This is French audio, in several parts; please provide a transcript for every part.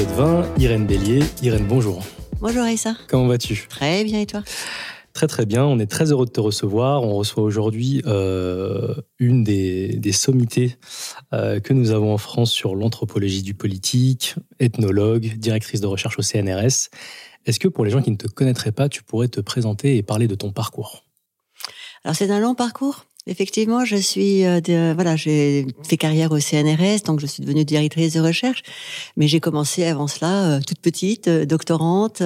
Épisode 20, Irène Bélier. Irène, bonjour. Bonjour Aïssa. Comment vas-tu? Très bien et toi? Très très bien, on est très heureux de te recevoir. On reçoit aujourd'hui euh, une des, sommités euh, que nous avons en France sur l'anthropologie du politique, ethnologue, directrice de recherche au CNRS. Est-ce que pour les gens qui ne te connaîtraient pas, tu pourrais te présenter et parler de ton parcours? Alors c'est un long parcours. Effectivement, je suis euh, de, voilà, j'ai fait carrière au CNRS, donc je suis devenue directrice de recherche. Mais j'ai commencé avant cela euh, toute petite, euh, doctorante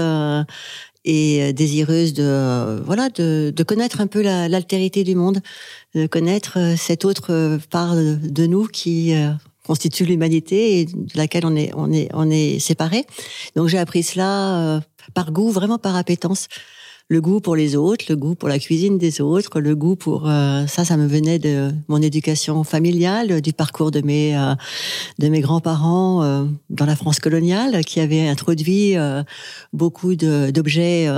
et désireuse de voilà de, de connaître un peu l'altérité du monde, de connaître cette autre part de nous qui constitue l'humanité et de laquelle on est on est on est séparés. Donc j'ai appris cela par goût, vraiment par appétence le goût pour les autres, le goût pour la cuisine des autres, le goût pour euh, ça, ça me venait de mon éducation familiale, du parcours de mes euh, de mes grands-parents euh, dans la France coloniale, qui avaient introduit beaucoup d'objets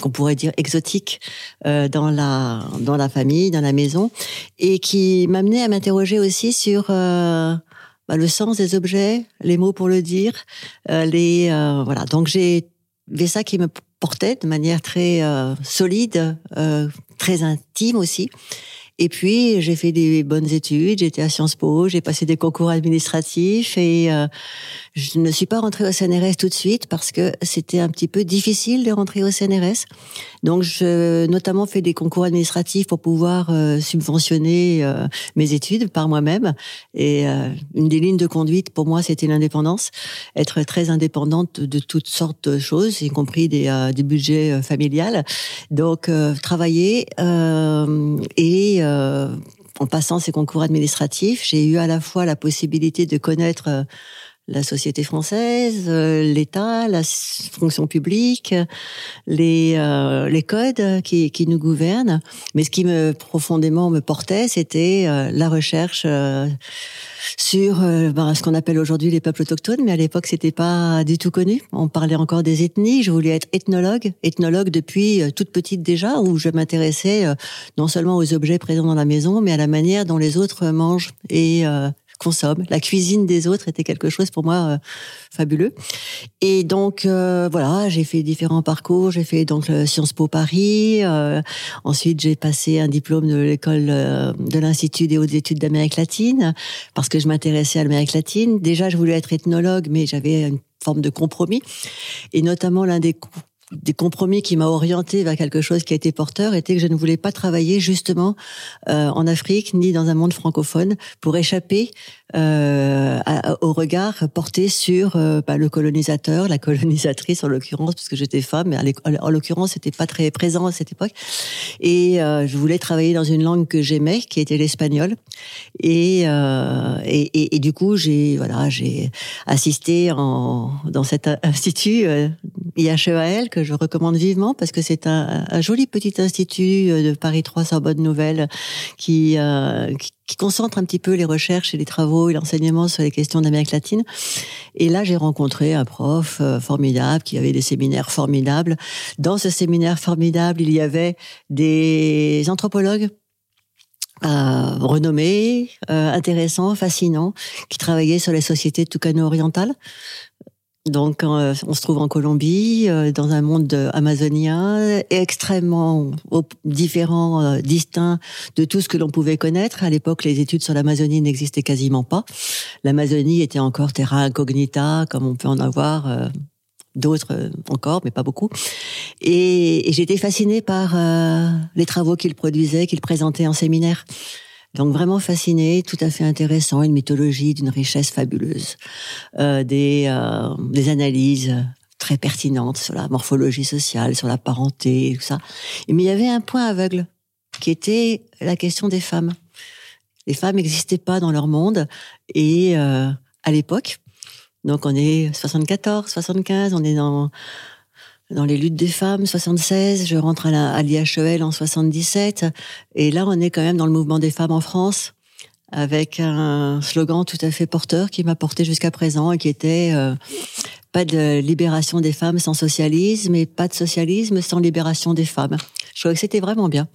qu'on pourrait dire exotiques dans la dans la famille, dans la maison, et qui m'amenait à m'interroger aussi sur bah, le sens des objets, les mots pour le dire, les voilà. Donc j'ai ça qui me portait de manière très euh, solide, euh, très intime aussi. Et puis, j'ai fait des bonnes études, j'étais à Sciences Po, j'ai passé des concours administratifs et euh, je ne suis pas rentrée au CNRS tout de suite parce que c'était un petit peu difficile de rentrer au CNRS. Donc, je notamment fait des concours administratifs pour pouvoir euh, subventionner euh, mes études par moi-même. Et une des lignes de conduite pour moi, c'était l'indépendance, être très indépendante de toutes sortes de choses, y compris des, des budgets familiales. Donc, travailler et euh, en passant ces concours administratifs, j'ai eu à la fois la possibilité de connaître euh, la société française, euh, l'État, la fonction publique, les, les codes qui, qui nous gouvernent. Mais ce qui me profondément me portait, c'était la recherche sur euh, ben, ce qu'on appelle aujourd'hui les peuples autochtones, mais à l'époque c'était pas du tout connu. On parlait encore des ethnies. Je voulais être ethnologue, ethnologue depuis euh, toute petite déjà, où je m'intéressais euh, non seulement aux objets présents dans la maison, mais à la manière dont les autres mangent et consomme. La cuisine des autres était quelque chose pour moi euh, fabuleux. Et donc euh, voilà, j'ai fait différents parcours. J'ai fait donc Sciences Po Paris. Euh, ensuite, j'ai passé un diplôme de l'école de l'Institut des hautes études d'Amérique latine parce que je m'intéressais à l'Amérique latine. Déjà, je voulais être ethnologue, mais j'avais une forme de compromis. Et notamment l'un des des compromis qui m'a orienté vers quelque chose qui a été porteur était que je ne voulais pas travailler justement euh, en Afrique ni dans un monde francophone pour échapper euh, au regard porté sur euh, bah, le colonisateur, la colonisatrice en l'occurrence, parce que j'étais femme, mais en l'occurrence c'était pas très présent à cette époque. Et euh, je voulais travailler dans une langue que j'aimais, qui était l'espagnol. Et, euh, et, et, et, du coup j'ai voilà j'ai assisté en, dans cet institut IHEAL je recommande vivement parce que c'est un, joli petit institut de Paris 3 Sorbonne Nouvelle qui, qui concentre un petit peu les recherches et les travaux et l'enseignement sur les questions d'Amérique latine. Et là, j'ai rencontré un prof euh, formidable qui avait des séminaires formidables. Dans ce séminaire formidable, il y avait des anthropologues euh, renommés, euh, intéressants, fascinants, qui travaillaient sur les sociétés tucano-orientales. Donc, euh, on se trouve en Colombie, euh, dans un monde amazonien extrêmement différent, euh, distinct de tout ce que l'on pouvait connaître. À l'époque, les études sur l'Amazonie n'existaient quasiment pas. L'Amazonie était encore terra incognita, comme on peut en avoir d'autres encore, mais pas beaucoup. Et, et j'étais fascinée par les travaux qu'il produisait, qu'il présentait en séminaire. Donc vraiment fasciné, tout à fait intéressant, une mythologie d'une richesse fabuleuse, euh, des, euh, des analyses très pertinentes sur la morphologie sociale, sur la parenté, tout ça. Mais il y avait un point aveugle qui était la question des femmes. Les femmes n'existaient pas dans leur monde et euh, à l'époque, donc on est 74, 75, on est dans dans les luttes des femmes, 76, je rentre à l'IHEL en 77, et là on est quand même dans le mouvement des femmes en France, avec un slogan tout à fait porteur qui m'a porté jusqu'à présent et qui était euh, pas de libération des femmes sans socialisme et pas de socialisme sans libération des femmes. Je trouvais que c'était vraiment bien.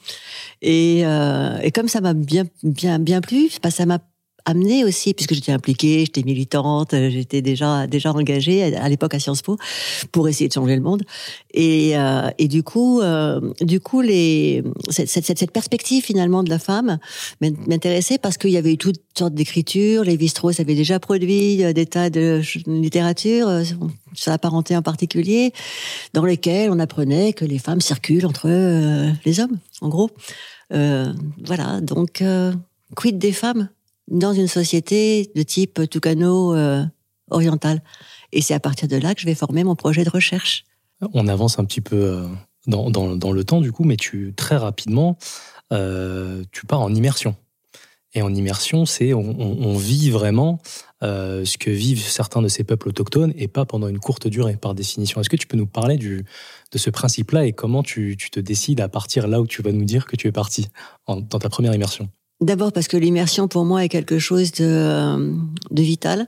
Et, euh, et comme ça m'a bien bien bien plu, ça m'a amené aussi, puisque j'étais impliquée, j'étais militante, j'étais déjà déjà engagée à l'époque à Sciences Po pour essayer de changer le monde. Et, euh, et du coup, euh, du coup, les cette, cette, cette, perspective finalement de la femme m'intéressait parce qu'il y avait eu toutes sortes d'écritures. Les strauss avaient déjà produit euh, des tas de littérature euh, la parenté en particulier, dans lesquelles on apprenait que les femmes circulent entre les hommes, en gros. voilà, donc quid des femmes? Dans une société de type Tucano euh, oriental. Et c'est à partir de là que je vais former mon projet de recherche. On avance un petit peu euh, dans, le temps du coup, mais tu très rapidement, euh, tu pars en immersion. Et en immersion, c'est on, vit vraiment euh, ce que vivent certains de ces peuples autochtones et pas pendant une courte durée, par définition. Est-ce que tu peux nous parler de ce principe-là et comment tu, te décides à partir là où tu vas nous dire que tu es parti dans ta première immersion? D'abord parce que l'immersion pour moi est quelque chose de, euh, vital.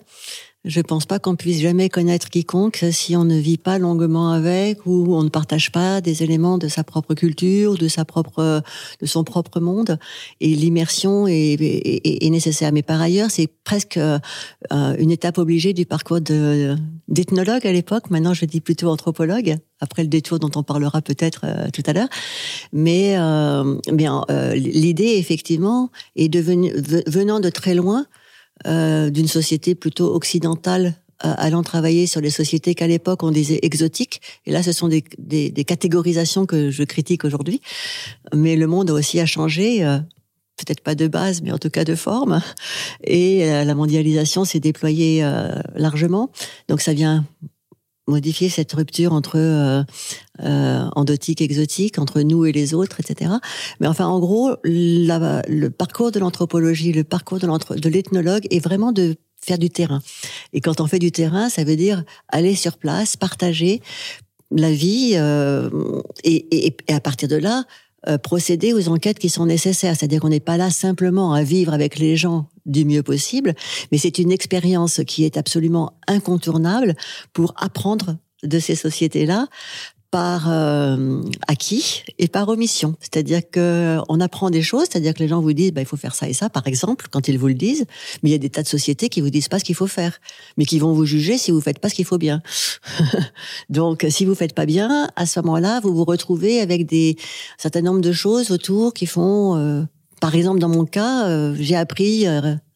Je pense pas qu'on puisse jamais connaître quiconque si on ne vit pas longuement avec ou on ne partage pas des éléments de sa propre culture, de sa propre, de son propre monde. Et l'immersion est, est, est, nécessaire. Mais par ailleurs, c'est presque euh, une étape obligée du parcours de, d'ethnologue à l'époque. Maintenant, je dis plutôt anthropologue. Après le détour dont on parlera peut-être euh, tout à l'heure. Mais euh, bien, euh, l'idée effectivement est devenue venant de très loin euh, d'une société plutôt occidentale euh, allant travailler sur les sociétés qu'à l'époque on disait exotiques. Et là, ce sont des, des, des catégorisations que je critique aujourd'hui. Mais le monde aussi a changé, euh, peut-être pas de base, mais en tout cas de forme. Et la mondialisation s'est déployée largement. Donc ça vient modifier cette rupture entre euh, euh, endotique, exotique, entre nous et les autres, etc. Mais enfin, en gros, le parcours de l'anthropologie, le parcours de l'ethnologue est vraiment de faire du terrain. Et quand on fait du terrain, ça veut dire aller sur place, partager la vie, euh, et, et, et à partir de là, euh, procéder aux enquêtes qui sont nécessaires. C'est-à-dire qu'on n'est pas là simplement à vivre avec les gens du mieux possible, mais c'est une expérience qui est absolument incontournable pour apprendre de ces sociétés-là par euh, acquis et par omission. C'est-à-dire que on apprend des choses, c'est-à-dire que les gens vous disent bah, il faut faire ça et ça, par exemple, quand ils vous le disent, mais il y a des tas de sociétés qui vous disent pas ce qu'il faut faire, mais qui vont vous juger si vous faites pas ce qu'il faut bien. Donc, si vous faites pas bien, à ce moment-là, vous vous retrouvez avec des un certain nombre de choses autour qui font, euh, par exemple, dans mon cas, euh, j'ai appris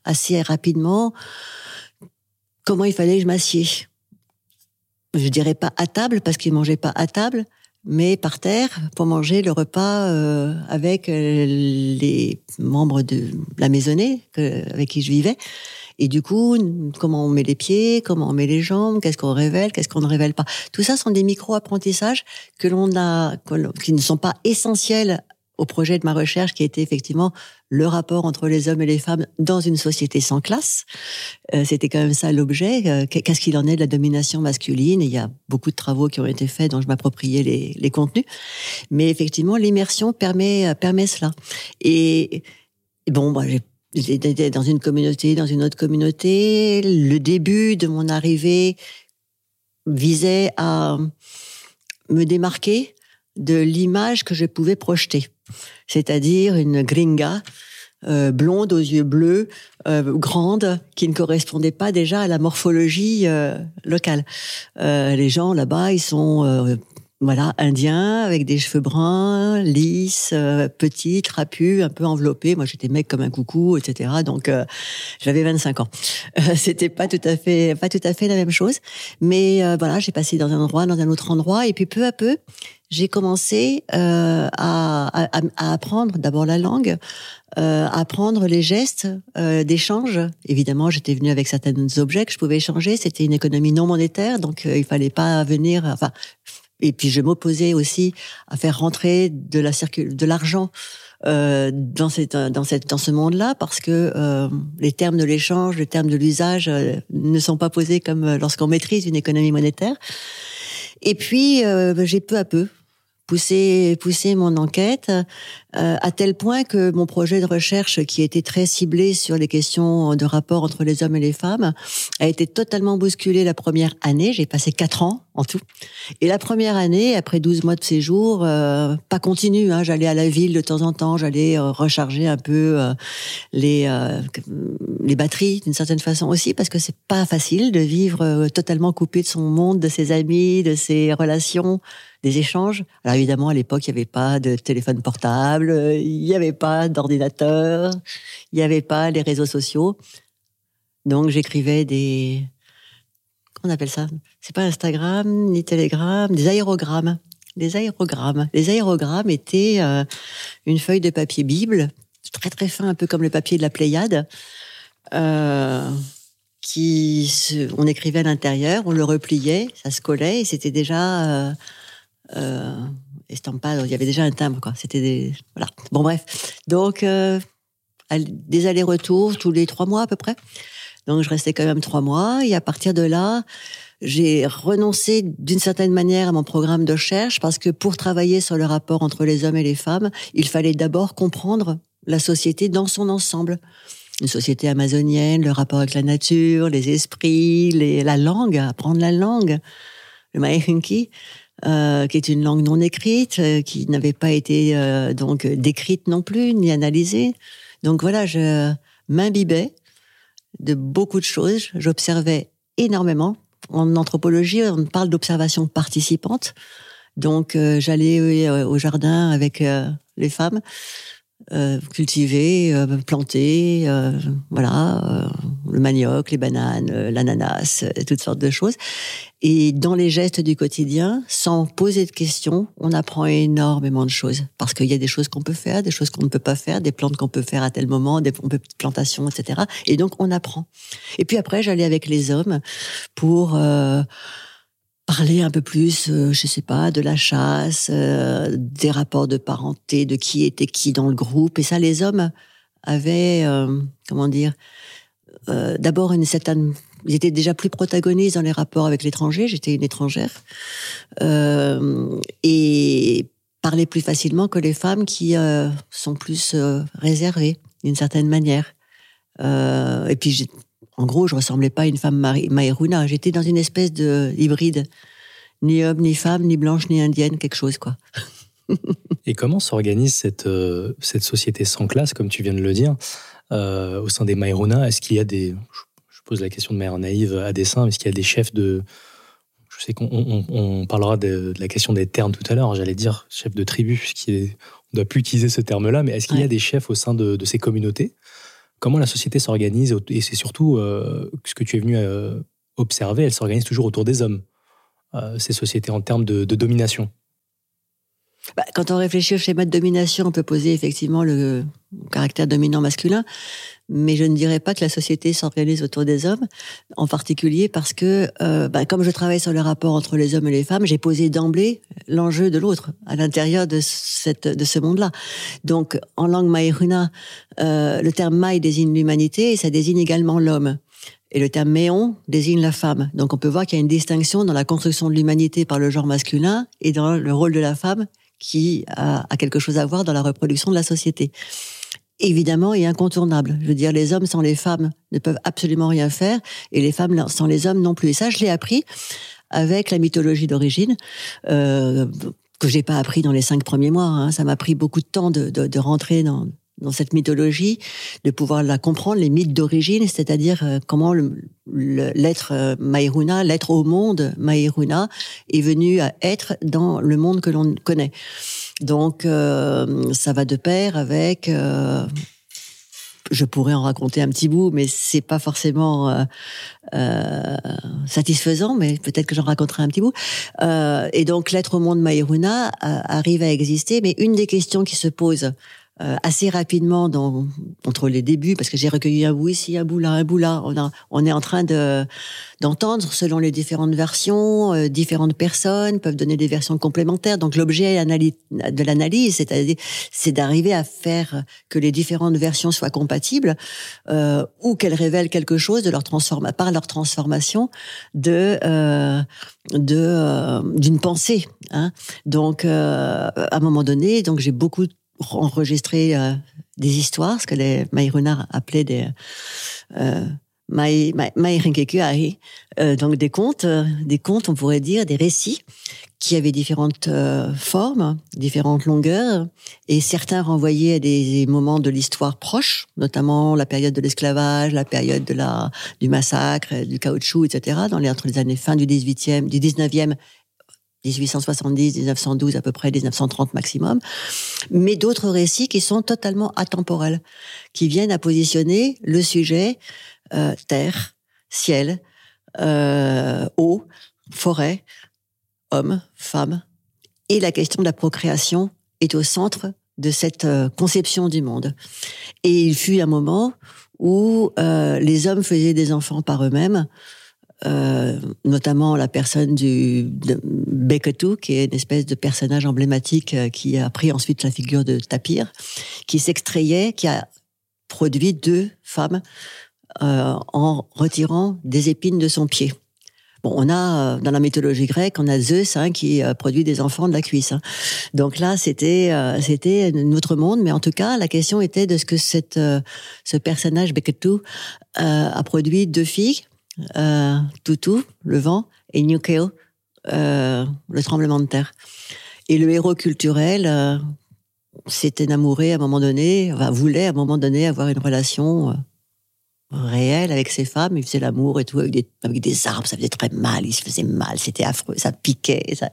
assez rapidement comment il fallait que je m'assieds je dirais pas à table parce qu'ils mangeaient pas à table, mais par terre pour manger le repas euh, avec euh, les membres de la maisonnée avec qui je vivais. Et du coup, comment on met les pieds, comment on met les jambes, qu'est-ce qu'on révèle, qu'est-ce qu'on ne révèle pas. Tout ça sont des micro-apprentissages que l'on a, qui ne sont pas essentiels au projet de ma recherche qui était effectivement le rapport entre les hommes et les femmes dans une société sans classe. Euh, c'était quand même ça l'objet. Euh, qu'est-ce qu'il en est de la domination masculine? Il y a beaucoup de travaux qui ont été faits dont je m'appropriais les, les contenus. Mais effectivement, l'immersion permet permet cela. Et, bon, bah, j'étais dans une communauté, dans une autre communauté. Le début de mon arrivée visait à me démarquer de l'image que je pouvais projeter c'est-à-dire une gringa euh, blonde aux yeux bleus, euh, grande, qui ne correspondait pas déjà à la morphologie euh, locale. les gens là-bas, ils sont voilà, indiens avec des cheveux bruns, lisses, petits, trapus, un peu enveloppés. Moi, j'étais mec comme un coucou, etc. Donc, j'avais 25 ans. C'était pas tout à fait, pas tout à fait la même chose. Mais voilà, j'ai passé dans un endroit, dans un autre endroit, et puis peu à peu, j'ai commencé euh, à, à, à, apprendre d'abord la langue, euh, à apprendre les gestes euh, d'échange. Évidemment, j'étais venue avec certains objets que je pouvais échanger. C'était une économie non monétaire, donc euh, il fallait pas venir. Enfin, et puis je m'opposais aussi à faire rentrer de la de l'argent euh, dans cette dans cette dans ce monde-là parce que euh, les termes de l'échange, les termes de l'usage euh, ne sont pas posés comme lorsqu'on maîtrise une économie monétaire. Et puis j'ai peu à peu pousser pousser mon enquête euh, à tel point que mon projet de recherche qui était très ciblé sur les questions de rapport entre les hommes et les femmes a été totalement bousculé la première année. J'ai passé quatre ans en tout. Et la première année, après 12 mois de séjour, euh, pas continu, hein, j'allais à la ville de temps en temps, j'allais euh, recharger un peu euh, les les batteries d'une certaine façon aussi, parce que c'est pas facile de vivre totalement coupé de son monde, de ses amis, de ses relations, des échanges. Alors évidemment, à l'époque, il n'y avait pas de téléphone portable, il n'y avait pas d'ordinateur, il n'y avait pas les réseaux sociaux. Donc j'écrivais des on appelle ça? C'est pas Instagram ni Telegram, des aérogrammes. Des aérogrammes. Les aérogrammes étaient euh, une feuille de papier Bible, très très fin, un peu comme le papier de la Pléiade, euh, qui on écrivait à l'intérieur, on le repliait, ça se collait, et c'était déjà euh, euh Il y avait déjà un timbre, quoi. C'était voilà. Bon bref, donc des allers-retours tous les trois mois à peu près. Donc je restais quand même trois mois et à partir de là, j'ai renoncé d'une certaine manière à mon programme de recherche parce que pour travailler sur le rapport entre les hommes et les femmes, il fallait d'abord comprendre la société dans son ensemble. Une société amazonienne, le rapport avec la nature, les esprits, la langue, apprendre la langue. Le Mahihunki, euh, qui est une langue non écrite, euh, qui n'avait pas été euh, donc décrite non plus, ni analysée. Donc voilà, je m'imbibais de beaucoup de choses. J'observais énormément. En anthropologie, on parle d'observation participante. Donc, euh, j'allais euh, au jardin avec euh, les femmes euh, cultiver, euh, planter, euh, voilà, le manioc, les bananes, l'ananas, toutes sortes de choses. Et dans les gestes du quotidien, sans poser de questions, on apprend énormément de choses. Parce qu'il y a des choses qu'on peut faire, des choses qu'on ne peut pas faire, des plantes qu'on peut faire à tel moment, des plantations, etc. Et donc, on apprend. Et puis après, j'allais avec les hommes pour parler un peu plus, euh, je sais pas, de la chasse, euh, des rapports de parenté, de qui était qui dans le groupe. Et ça, les hommes avaient, euh, comment dire, d'abord une certaine ils étaient déjà plus protagonistes dans les rapports avec l'étranger. J'étais une étrangère et parlaient plus facilement que les femmes qui sont plus réservées d'une certaine manière. et puis en gros, je ressemblais pas à une femme Maïruna. J'étais dans une espèce de hybride. Ni homme, ni femme, ni blanche, ni indienne, quelque chose, quoi. Et comment s'organise cette, euh, cette société sans classe, comme tu viens de le dire, euh, au sein des Maïruna? Est-ce qu'il y a des. Je pose la question de manière naïve à dessein, est-ce qu'il y a des chefs de. Je sais qu'on parlera de, la question des termes tout à l'heure, j'allais dire chef de tribu, puisqu'on ne doit plus utiliser ce terme-là, mais est-ce qu'il y a des chefs au sein de, de ces communautés? Comment la société s'organise et c'est surtout euh, ce que tu es venu euh, observer, elle s'organise toujours autour des hommes, euh, ces sociétés en termes de, domination. Bah, quand on réfléchit au schéma de domination, on peut poser effectivement le caractère dominant masculin, mais je ne dirais pas que la société s'organise autour des hommes, en particulier parce que, euh, bah, comme je travaille sur le rapport entre les hommes et les femmes, j'ai posé d'emblée l'enjeu de l'autre à l'intérieur de cette de ce monde-là. Donc, en langue maïruna, euh, le terme maï désigne l'humanité et ça désigne également l'homme. Et le terme méon désigne la femme. Donc on peut voir qu'il y a une distinction dans la construction de l'humanité par le genre masculin et dans le rôle de la femme qui a, a quelque chose à voir dans la reproduction de la société évidemment et incontournable. Je veux dire, les hommes sans les femmes ne peuvent absolument rien faire, et les femmes sans les hommes non plus. Et ça, je l'ai appris avec la mythologie d'origine. Euh, que j'ai pas appris dans les cinq premiers mois. Hein. Ça m'a pris beaucoup de temps de, de, de rentrer dans, dans cette mythologie, de pouvoir la comprendre, les mythes d'origine, c'est-à-dire euh, comment l'être euh, Maïruna, l'être au monde Maïruna, est venu à être dans le monde que l'on connaît. Donc, euh, ça va de pair avec. Euh, je pourrais en raconter un petit bout, mais c'est pas forcément euh, euh satisfaisant. Mais peut-être que j'en raconterai un petit bout. Euh, et donc, l'être au monde Maïruna arrive à exister. Mais une des questions qui se pose euh, assez rapidement dans, entre les débuts, parce que j'ai recueilli un bout ici, un bout là, un bout là. On, a, on est en train de d'entendre selon les différentes versions, euh, différentes personnes peuvent donner des versions complémentaires. Donc l'objet de l'analyse, c'est-à-dire c'est d'arriver à faire que les différentes versions soient compatibles euh, ou qu'elles révèlent quelque chose de leur transforma par leur transformation de euh, de d'une pensée. Hein. Donc à un moment donné, donc j'ai beaucoup enregistrer euh, des histoires, ce que les Maïrunards appelaient des euh, Mai, euh, donc des contes, euh, des contes, on pourrait dire, des récits qui avaient différentes formes, différentes longueurs, et certains renvoyaient à des moments de l'histoire proche, notamment la période de l'esclavage, la période de la du massacre, du caoutchouc, etc. Dans les entre les années fin du 18e, du 19e 1870, 1912 à peu près, 1930 maximum, mais d'autres récits qui sont totalement atemporels, qui viennent à positionner le sujet euh, terre, ciel, euh, eau, forêt, homme, femme, et la question de la procréation est au centre de cette euh, conception du monde. Et il fut un moment où euh, les hommes faisaient des enfants par eux-mêmes, euh, notamment la personne du de qui est une espèce de personnage emblématique euh, qui a pris ensuite la figure de Tapir, qui s'extrayait, qui a produit deux femmes euh, en retirant des épines de son pied. Bon, on a dans la mythologie grecque, on a Zeus hein, qui produit des enfants de la cuisse. Hein. Donc là, c'était c'était notre monde, mais en tout cas, la question était de ce que cette ce personnage Beketu a produit deux filles euh, Tutu, le vent, et Nukeo, euh, le tremblement de terre. Et le héros culturel euh, s'était enamouré à un moment donné, enfin, voulait à un moment donné avoir une relation euh, réelle avec ses femmes. Il faisait l'amour et tout avec des, avec des arbres, ça faisait très mal, il se faisait mal, c'était affreux, ça piquait. Ça...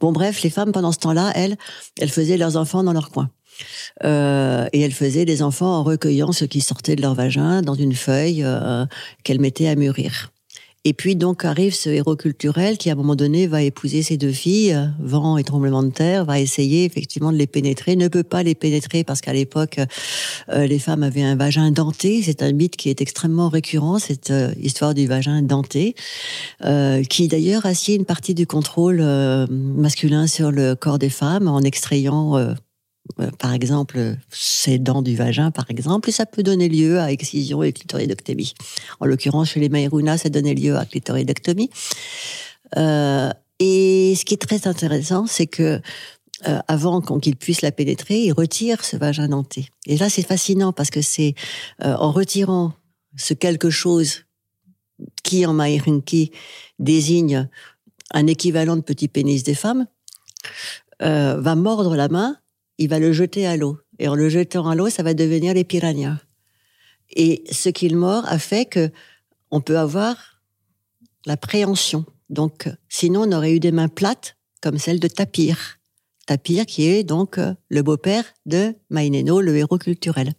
Bon bref, les femmes pendant ce temps-là, elles, elles faisaient leurs enfants dans leur coin. Euh, et elle faisait des enfants en recueillant ce qui sortait de leur vagin dans une feuille euh, qu'elle mettait à mûrir. Et puis donc arrive ce héros culturel qui à un moment donné va épouser ses deux filles, vent et tremblement de terre, va essayer effectivement de les pénétrer, ne peut pas les pénétrer parce qu'à l'époque euh, les femmes avaient un vagin denté. C'est un mythe qui est extrêmement récurrent, cette histoire du vagin denté, qui d'ailleurs assied une partie du contrôle masculin sur le corps des femmes en extrayant euh, par exemple, ces dents du vagin, par exemple, ça peut donner lieu à excision et clitoridectomie. En l'occurrence, chez les Maïrounas, ça donnait lieu à clitoridectomie. Euh, et ce qui est très intéressant, c'est que euh, avant qu'il puisse la pénétrer, il retire ce vagin denté. Et là, c'est fascinant parce que c'est euh, en retirant ce quelque chose qui, en Maïrinki, désigne un équivalent de petit pénis des femmes, euh, va mordre la main il va le jeter à l'eau. Et en le jetant à l'eau, ça va devenir les piranhas. Et ce qu'il mord a fait que on peut avoir la préhension. Donc, sinon, on aurait eu des mains plates comme celle de Tapir. Tapir qui est donc euh, le beau-père de Maineno, le héros culturel.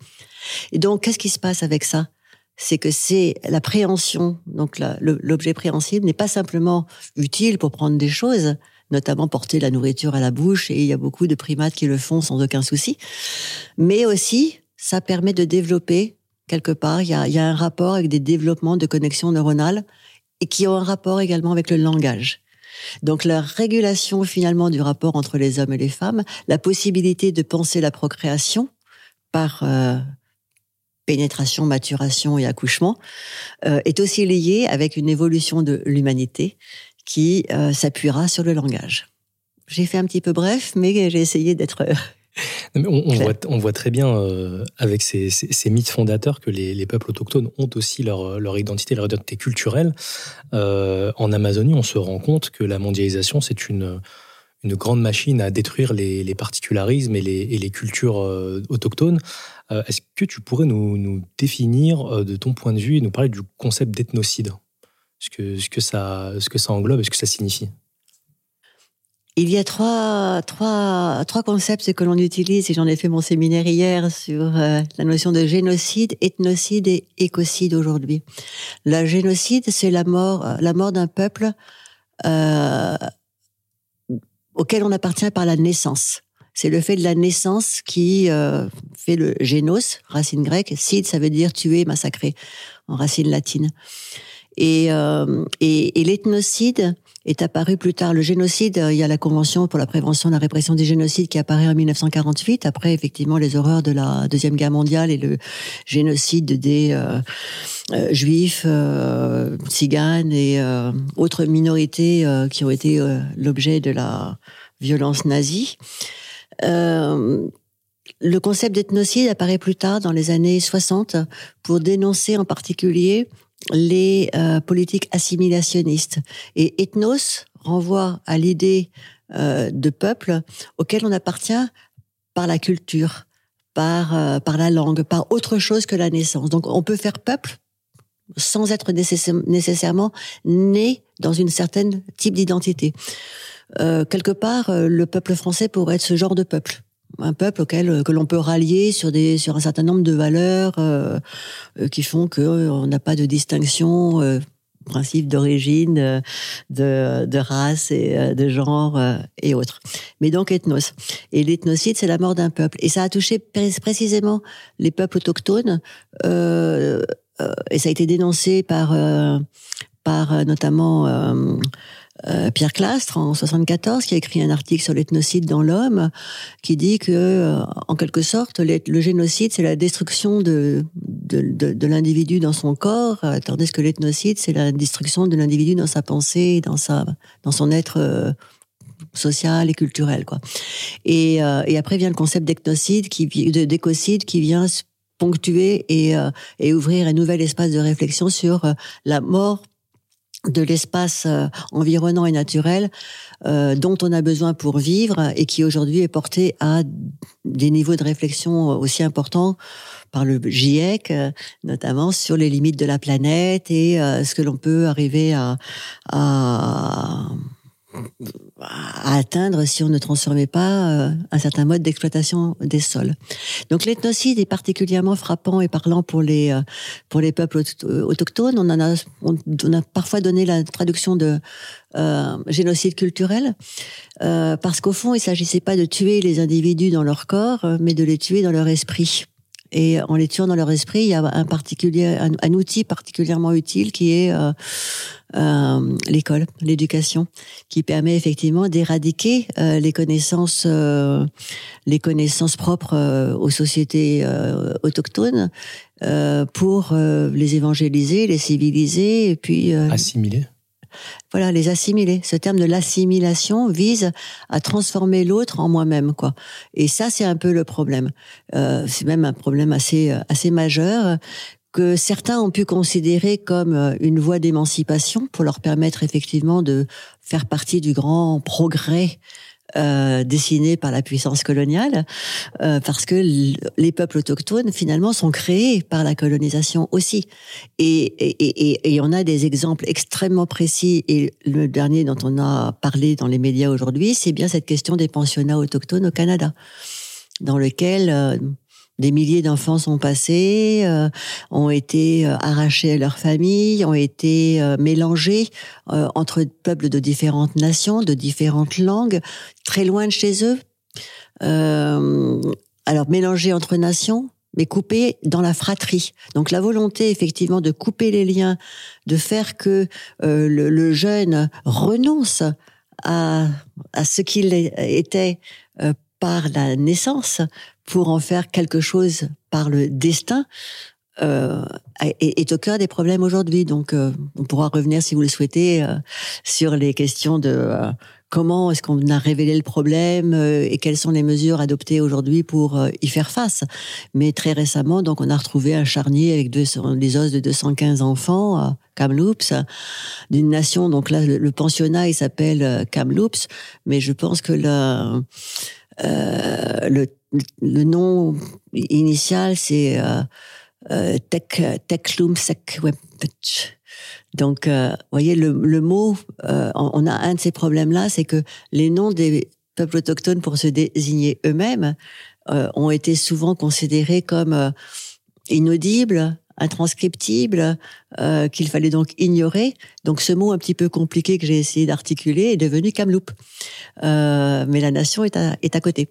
Et donc, qu'est-ce qui se passe avec ça? C'est que c'est la préhension, donc l'objet préhensible n'est pas simplement utile pour prendre des choses, notamment porter la nourriture à la bouche, et il y a beaucoup de primates qui le font sans aucun souci. Mais aussi, ça permet de développer, quelque part, il y a, un rapport avec des développements de connexions neuronales, et qui ont un rapport également avec le langage. Donc la régulation finalement du rapport entre les hommes et les femmes, la possibilité de penser la procréation par euh, pénétration, maturation et accouchement, euh, est aussi liée avec une évolution de l'humanité qui euh, s'appuiera sur le langage. J'ai fait un petit peu bref, mais j'ai essayé d'être. on, on, voit, on, voit, très bien euh, avec ces, ces, mythes fondateurs que les, les, peuples autochtones ont aussi leur, leur identité, leur identité culturelle. Euh, en Amazonie, on se rend compte que la mondialisation, c'est une, une grande machine à détruire les, les particularismes et les, et les cultures euh, autochtones. Euh, est-ce que tu pourrais nous, nous, définir de ton point de vue et nous parler du concept d'ethnocide? Ce que, ce, que ça, ce que ça englobe et ce que ça signifie il y a trois, trois, trois concepts que l'on utilise, et j'en ai fait mon séminaire hier sur euh, la notion de génocide, ethnocide et écocide aujourd'hui. Le génocide, c'est la mort, la mort d'un peuple euh, auquel on appartient par la naissance. C'est le fait de la naissance qui euh, fait le génos, racine grecque. Cide, ça veut dire tuer, massacrer, en racine latine. Et, euh, et, et l'ethnocide est apparu plus tard. Le génocide, euh, il y a la Convention pour la prévention et la répression des génocides qui apparaît en 1948, après effectivement les horreurs de la Deuxième Guerre mondiale et le génocide des euh, euh juifs, euh, tziganes et autres minorités qui ont été l'objet de la violence nazie. le concept d'ethnocide apparaît plus tard dans les années 60 pour dénoncer en particulier les politiques assimilationnistes. Et ethnos renvoie à l'idée de peuple auquel on appartient par la culture, par, par la langue, par autre chose que la naissance. Donc on peut faire peuple sans être nécessairement né dans une certaine type d'identité. Euh, quelque part, euh, le peuple français pourrait être ce genre de peuple un peuple auquel euh, que l'on peut rallier sur des sur un certain nombre de valeurs euh, qui font que on n'a pas de distinction euh, principe d'origine de, de race et de genre et autres. Mais donc ethnos. Et l'ethnocide c'est la mort d'un peuple. Et ça a touché précisément les peuples autochtones et ça a été dénoncé par par notamment euh, Pierre Clastre en 74 qui a écrit un article sur l'ethnocide dans l'homme qui dit que euh, en quelque sorte le génocide c'est la destruction de de, de, l'individu dans son corps euh, tandis que l'ethnocide c'est la destruction de l'individu dans sa pensée dans sa dans son être social et culturel quoi. Et, et après vient le concept d'ethnocide qui d'écocide qui vient ponctuer et, et ouvrir un nouvel espace de réflexion sur la mort de l'espace euh, environnant et naturel euh, dont on a besoin pour vivre et qui aujourd'hui est porté à des niveaux de réflexion aussi importants par le GIEC, euh, notamment sur les limites de la planète et ce que l'on peut arriver à, à à atteindre si on ne transformait pas euh, un certain mode d'exploitation des sols. Donc l'ethnocide est particulièrement frappant et parlant pour les euh, pour les peuples autochtones. On en a on, a parfois donné la traduction de euh, génocide culturel parce qu'au fond il s'agissait pas de tuer les individus dans leur corps, mais de les tuer dans leur esprit. Et en les tuant dans leur esprit, il y a un particulier, un, outil particulièrement utile qui est euh, euh, l'école, l'éducation, qui permet effectivement d'éradiquer euh, les connaissances, euh, les connaissances propres euh, aux sociétés autochtones pour les évangéliser, les civiliser et puis assimiler voilà, les assimiler. Ce terme de l'assimilation vise à transformer l'autre en moi-même, quoi. Et ça, c'est un peu le problème. Euh, c'est même un problème assez euh, assez majeur que certains ont pu considérer comme euh, une voie d'émancipation pour leur permettre effectivement de faire partie du grand progrès euh, dessinée par la puissance coloniale, euh, parce que les peuples autochtones finalement sont créés par la colonisation aussi. Et, et, et, on a des exemples extrêmement précis. Et le dernier dont on a parlé dans les médias aujourd'hui, c'est bien cette question des pensionnats autochtones au Canada, dans lequel euh, des milliers d'enfants sont passés, euh, ont été euh, arrachés à leur famille, ont été euh, mélangés entre peuples de différentes nations, de différentes langues, très loin de chez eux. alors mélangés entre nations, mais coupés dans la fratrie. Donc la volonté effectivement de couper les liens, de faire que le, le, jeune renonce à, à ce qu'il était par la naissance pour en faire quelque chose par le destin euh, est, au cœur des problèmes aujourd'hui. Donc, euh, on pourra revenir, si vous le souhaitez, euh, sur les questions de euh, comment est-ce qu'on a révélé le problème et quelles sont les mesures adoptées aujourd'hui pour y faire face. Mais très récemment, donc, on a retrouvé un charnier avec deux, les os de 215 enfants à Kamloops, d'une nation. Donc là, le, pensionnat, il s'appelle Kamloops, mais je pense que le euh, le, le, nom initial, c'est euh, euh, Donc, euh, voyez, le, le mot, euh, on a un de ces problèmes-là, c'est que les noms des peuples autochtones pour se désigner eux-mêmes ont été souvent considérés comme inaudibles, intranscriptible, euh, qu'il fallait donc ignorer. Donc ce mot un petit peu compliqué que j'ai essayé d'articuler est devenu Kamloop. Euh, mais la nation est à, à côté.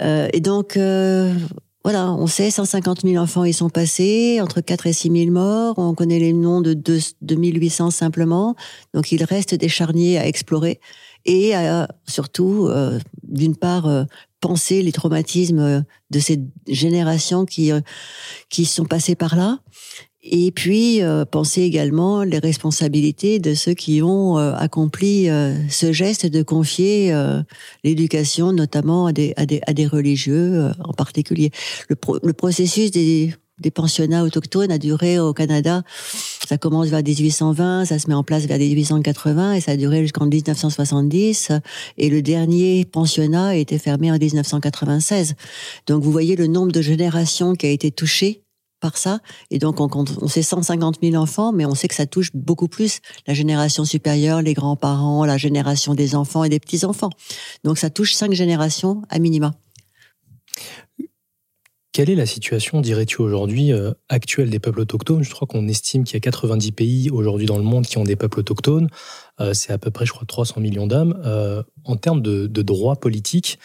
Euh, et donc euh, voilà, on sait 150 000 enfants y sont passés, entre 4 et 6 000 morts. On connaît les noms de 2, 2800 simplement. Donc il reste des charniers à explorer et surtout, euh, d'une part, penser les traumatismes de ces générations qui qui sont passées par là, et puis penser également les responsabilités de ceux qui ont accompli ce geste de confier l'éducation, notamment à des, à des, à des religieux en particulier. Le, processus des des pensionnats autochtones a duré au Canada Ça commence vers 1820, ça se met en place vers 1880 et ça a duré jusqu'en 1970. Et le dernier pensionnat a été fermé en 1996. Donc vous voyez le nombre de générations qui a été touché par ça. Et donc, on, on sait 150 000 enfants, mais on sait que ça touche beaucoup plus la génération supérieure, les grands-parents, la génération des enfants et des petits-enfants. Donc, ça touche cinq générations à minima. Quelle est la situation, dirais-tu aujourd'hui, euh, actuelle des peuples autochtones? Je crois qu'on estime qu'il y a 90 pays aujourd'hui dans le monde qui ont des peuples autochtones. Euh, c'est à peu près, je crois, 300 millions d'âmes. Euh, en termes de droits politiques,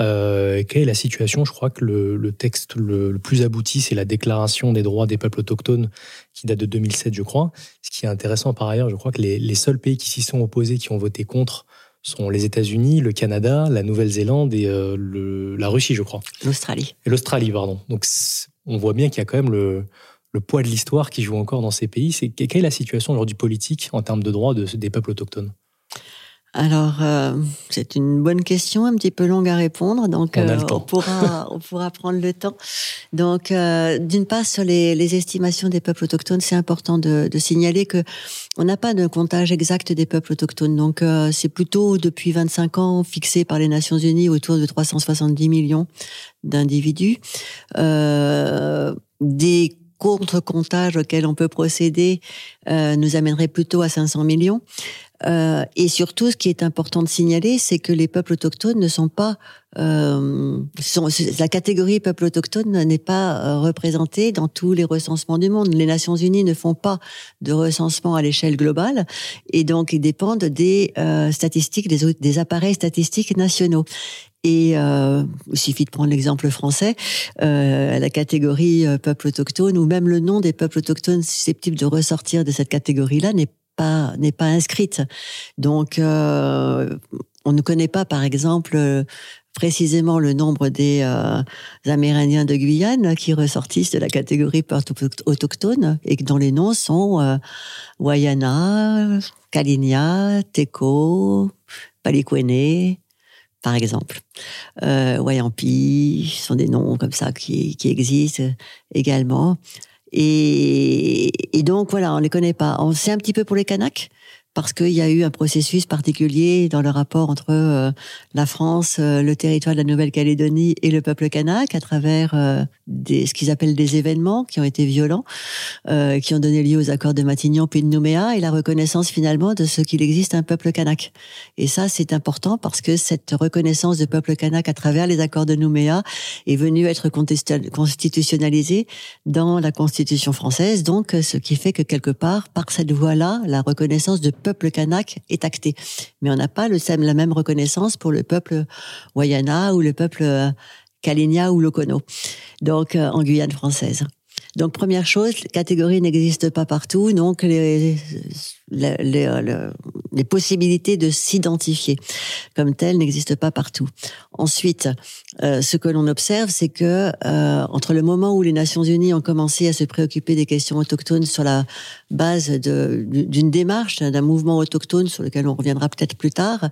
euh, quelle est la situation? Je crois que le, texte le, plus abouti, c'est la Déclaration des droits des peuples autochtones qui date de 2007, je crois. Ce qui est intéressant par ailleurs, je crois que les, seuls pays qui s'y sont opposés, qui ont voté contre, sont les États-Unis, le Canada, la Nouvelle-Zélande et euh, la Russie, je crois. L'Australie. Et l'Australie, pardon. Donc on voit bien qu'il y a quand même le, poids de l'histoire qui joue encore dans ces pays. C'est quelle est la situation aujourd'hui politique en termes de droits des peuples autochtones? Alors, euh, c'est une bonne question, un petit peu longue à répondre, donc on, euh, pourra on pourra prendre le temps. Donc, euh, d'une part sur les, les, estimations des peuples autochtones, c'est important de, de, signaler que on n'a pas de comptage exact des peuples autochtones. Donc, c'est plutôt depuis 25 ans fixé par les Nations Unies autour de 370 millions d'individus. des contre-comptages auxquels on peut procéder nous amènerait plutôt à 500 millions. Euh, et surtout, ce qui est important de signaler, c'est que les peuples autochtones ne sont pas euh, la catégorie peuple autochtone n'est pas euh, représentée dans tous les recensements du monde. Les Nations Unies ne font pas de recensement à l'échelle globale et donc ils dépendent des euh, statistiques, des, des, appareils statistiques nationaux. Et euh, il suffit de prendre l'exemple français, euh, la catégorie euh, peuple autochtone ou même le nom des peuples autochtones susceptibles de ressortir de cette catégorie-là n'est n'est pas inscrite. Donc, euh, on ne connaît pas, par exemple, précisément le nombre des euh, Amérindiens de Guyane qui ressortissent de la catégorie autochtone et dont les noms sont euh, Wayana, Kalinia, Teko, Palikwene, par exemple. Euh, Wayampi, sont des noms comme ça qui existent également. Et, donc voilà, on les connaît pas. On sait un petit peu pour les Kanaks parce qu'il y a eu un processus particulier dans le rapport entre euh, la France, euh, le territoire de la Nouvelle-Calédonie et le peuple kanak à travers euh, des, ce qu'ils appellent des événements qui ont été violents, qui ont donné lieu aux accords de Matignon puis de Nouméa et la reconnaissance finalement de ce qu'il existe un peuple kanak. Et ça, c'est important parce que cette reconnaissance de peuple kanak à travers les accords de Nouméa est venue être constitutionnalisée dans la Constitution française, donc ce qui fait que quelque part, par cette voie-là, la reconnaissance de peuple kanak est acté. Mais on n'a pas le, la même reconnaissance pour le peuple Wayana ou le peuple euh, Kalinia ou Lokono, donc euh, en Guyane française. Donc première chose, catégorie n'existe pas partout, donc les, les, les, possibilités de s'identifier comme telles n'existent pas partout. Ensuite, euh, ce que l'on observe, c'est que euh, entre le moment où les Nations Unies ont commencé à se préoccuper des questions autochtones sur la base d'une démarche, d'un mouvement autochtone sur lequel on reviendra peut-être plus tard,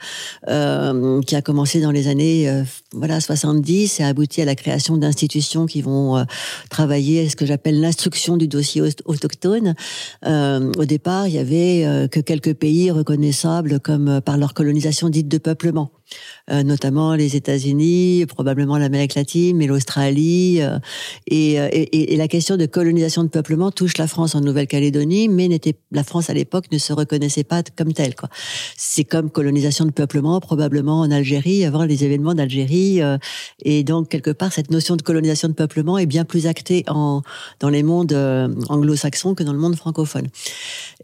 euh, qui a commencé dans les années euh, voilà 70 et a abouti à la création d'institutions qui vont euh, travailler ce que j'appelle l'instruction du dossier autochtone. au départ, il y avait euh, que quelques pays reconnaissables comme euh, par leur colonisation dite de peuplement. Euh, notamment les États-Unis, probablement l'Amérique latine, mais l'Australie. Euh, euh, et, la question de colonisation de peuplement touche la France en Nouvelle-Calédonie, mais n'était la France à l'époque ne se reconnaissait pas comme telle. C'est comme colonisation de peuplement probablement en Algérie avant les événements d'Algérie. et donc quelque part cette notion de colonisation de peuplement est bien plus actée dans les mondes anglo-saxons que dans le monde francophone.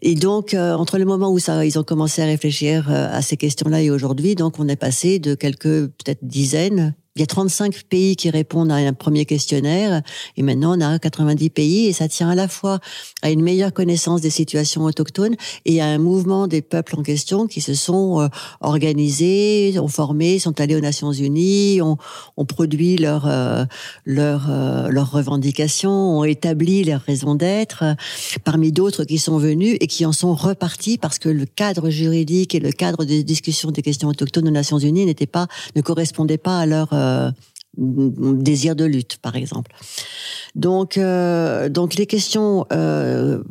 Et donc entre le moment où ils ont commencé à réfléchir à ces questions-là et aujourd'hui, donc on est passé de quelques peut-être dizaines il y a 35 pays qui répondent à un premier questionnaire et maintenant on a 90 pays et ça tient à la fois à une meilleure connaissance des situations autochtones et à un mouvement des peuples en question qui se sont euh, organisés, ont formé, sont allés aux Nations Unies, ont, ont produit leurs euh, euh, leurs revendications, ont établi leurs raisons d'être, parmi d'autres qui sont venus et qui en sont repartis parce que le cadre juridique et le cadre de discussion des questions autochtones aux Nations Unies n'était pas, ne correspondait pas à leur euh, désir de lutte, par exemple. Donc, euh, les questions euh,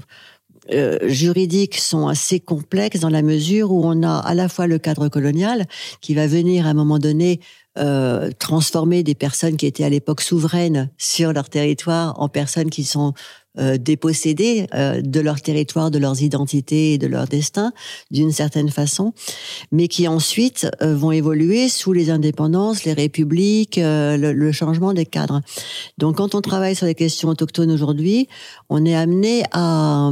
juridiques sont assez complexes dans la mesure où on a à la fois le cadre colonial qui va venir à un moment donné euh, transformer des personnes qui étaient à l'époque souveraines sur leur territoire en personnes qui sont euh, dépossédées euh, de leur territoire, de leurs identités et de leur destin, d'une certaine façon, mais qui ensuite euh, vont évoluer sous les indépendances, les républiques, le, le, changement des cadres. Donc, quand on travaille sur les questions autochtones aujourd'hui, on est amené à,